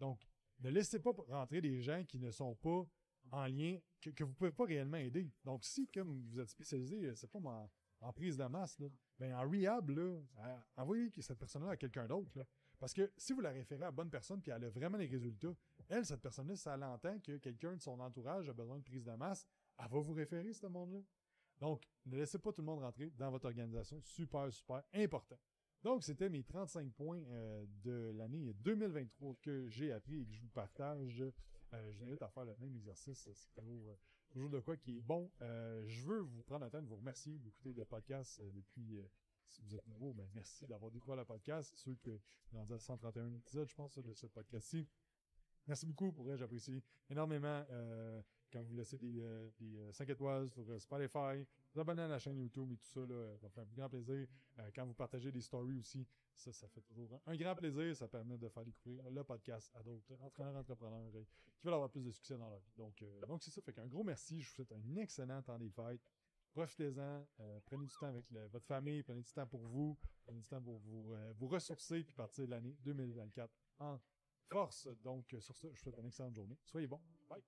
Donc, ne laissez pas rentrer des gens qui ne sont pas en lien, que, que vous pouvez pas réellement aider. Donc, si, comme vous êtes spécialisé, euh, c'est pas en, en prise de masse, là, ben, en rehab, là, envoyez cette personne-là à quelqu'un d'autre. Parce que si vous la référez à la bonne personne puis elle a vraiment les résultats, elle, cette personne-là, si elle entend que quelqu'un de son entourage a besoin de prise de masse, elle va vous référer, ce monde-là. Donc, ne laissez pas tout le monde rentrer dans votre organisation. Super, super important. Donc, c'était mes 35 points euh, de l'année 2023 que j'ai appris et que je vous partage Euh, je vous invite à faire le même exercice. C'est toujours, euh, toujours de quoi qui est bon. Euh, je veux vous prendre le temps de vous remercier d'écouter le podcast depuis... euh, si vous êtes nouveau, ben merci d'avoir découvert le podcast. Ceux que rendu à 131 épisodes, je pense, de ce podcast-ci. Merci beaucoup. Pour vrai, j'apprécie énormément euh, quand vous laissez des, euh, des euh, 5 étoiles sur euh, Spotify, vous abonnez à la chaîne YouTube et tout ça, là, euh, ça fait un grand plaisir. Euh, quand vous partagez des stories aussi, ça, ça fait toujours un, grand plaisir. Ça permet de faire découvrir le podcast à d'autres entraîneurs, entrepreneurs euh, qui veulent avoir plus de succès dans leur vie. Donc, euh, donc c'est ça. Fait qu'un gros merci. Je vous souhaite un excellent temps des fêtes. Profitez-en, euh, prenez du temps avec votre famille, prenez du temps pour vous, prenez du temps pour vous, euh, ressourcer puis partir de l'année 2024 en force. Donc, sur ça, je vous souhaite une excellente journée. Soyez bons. Bye.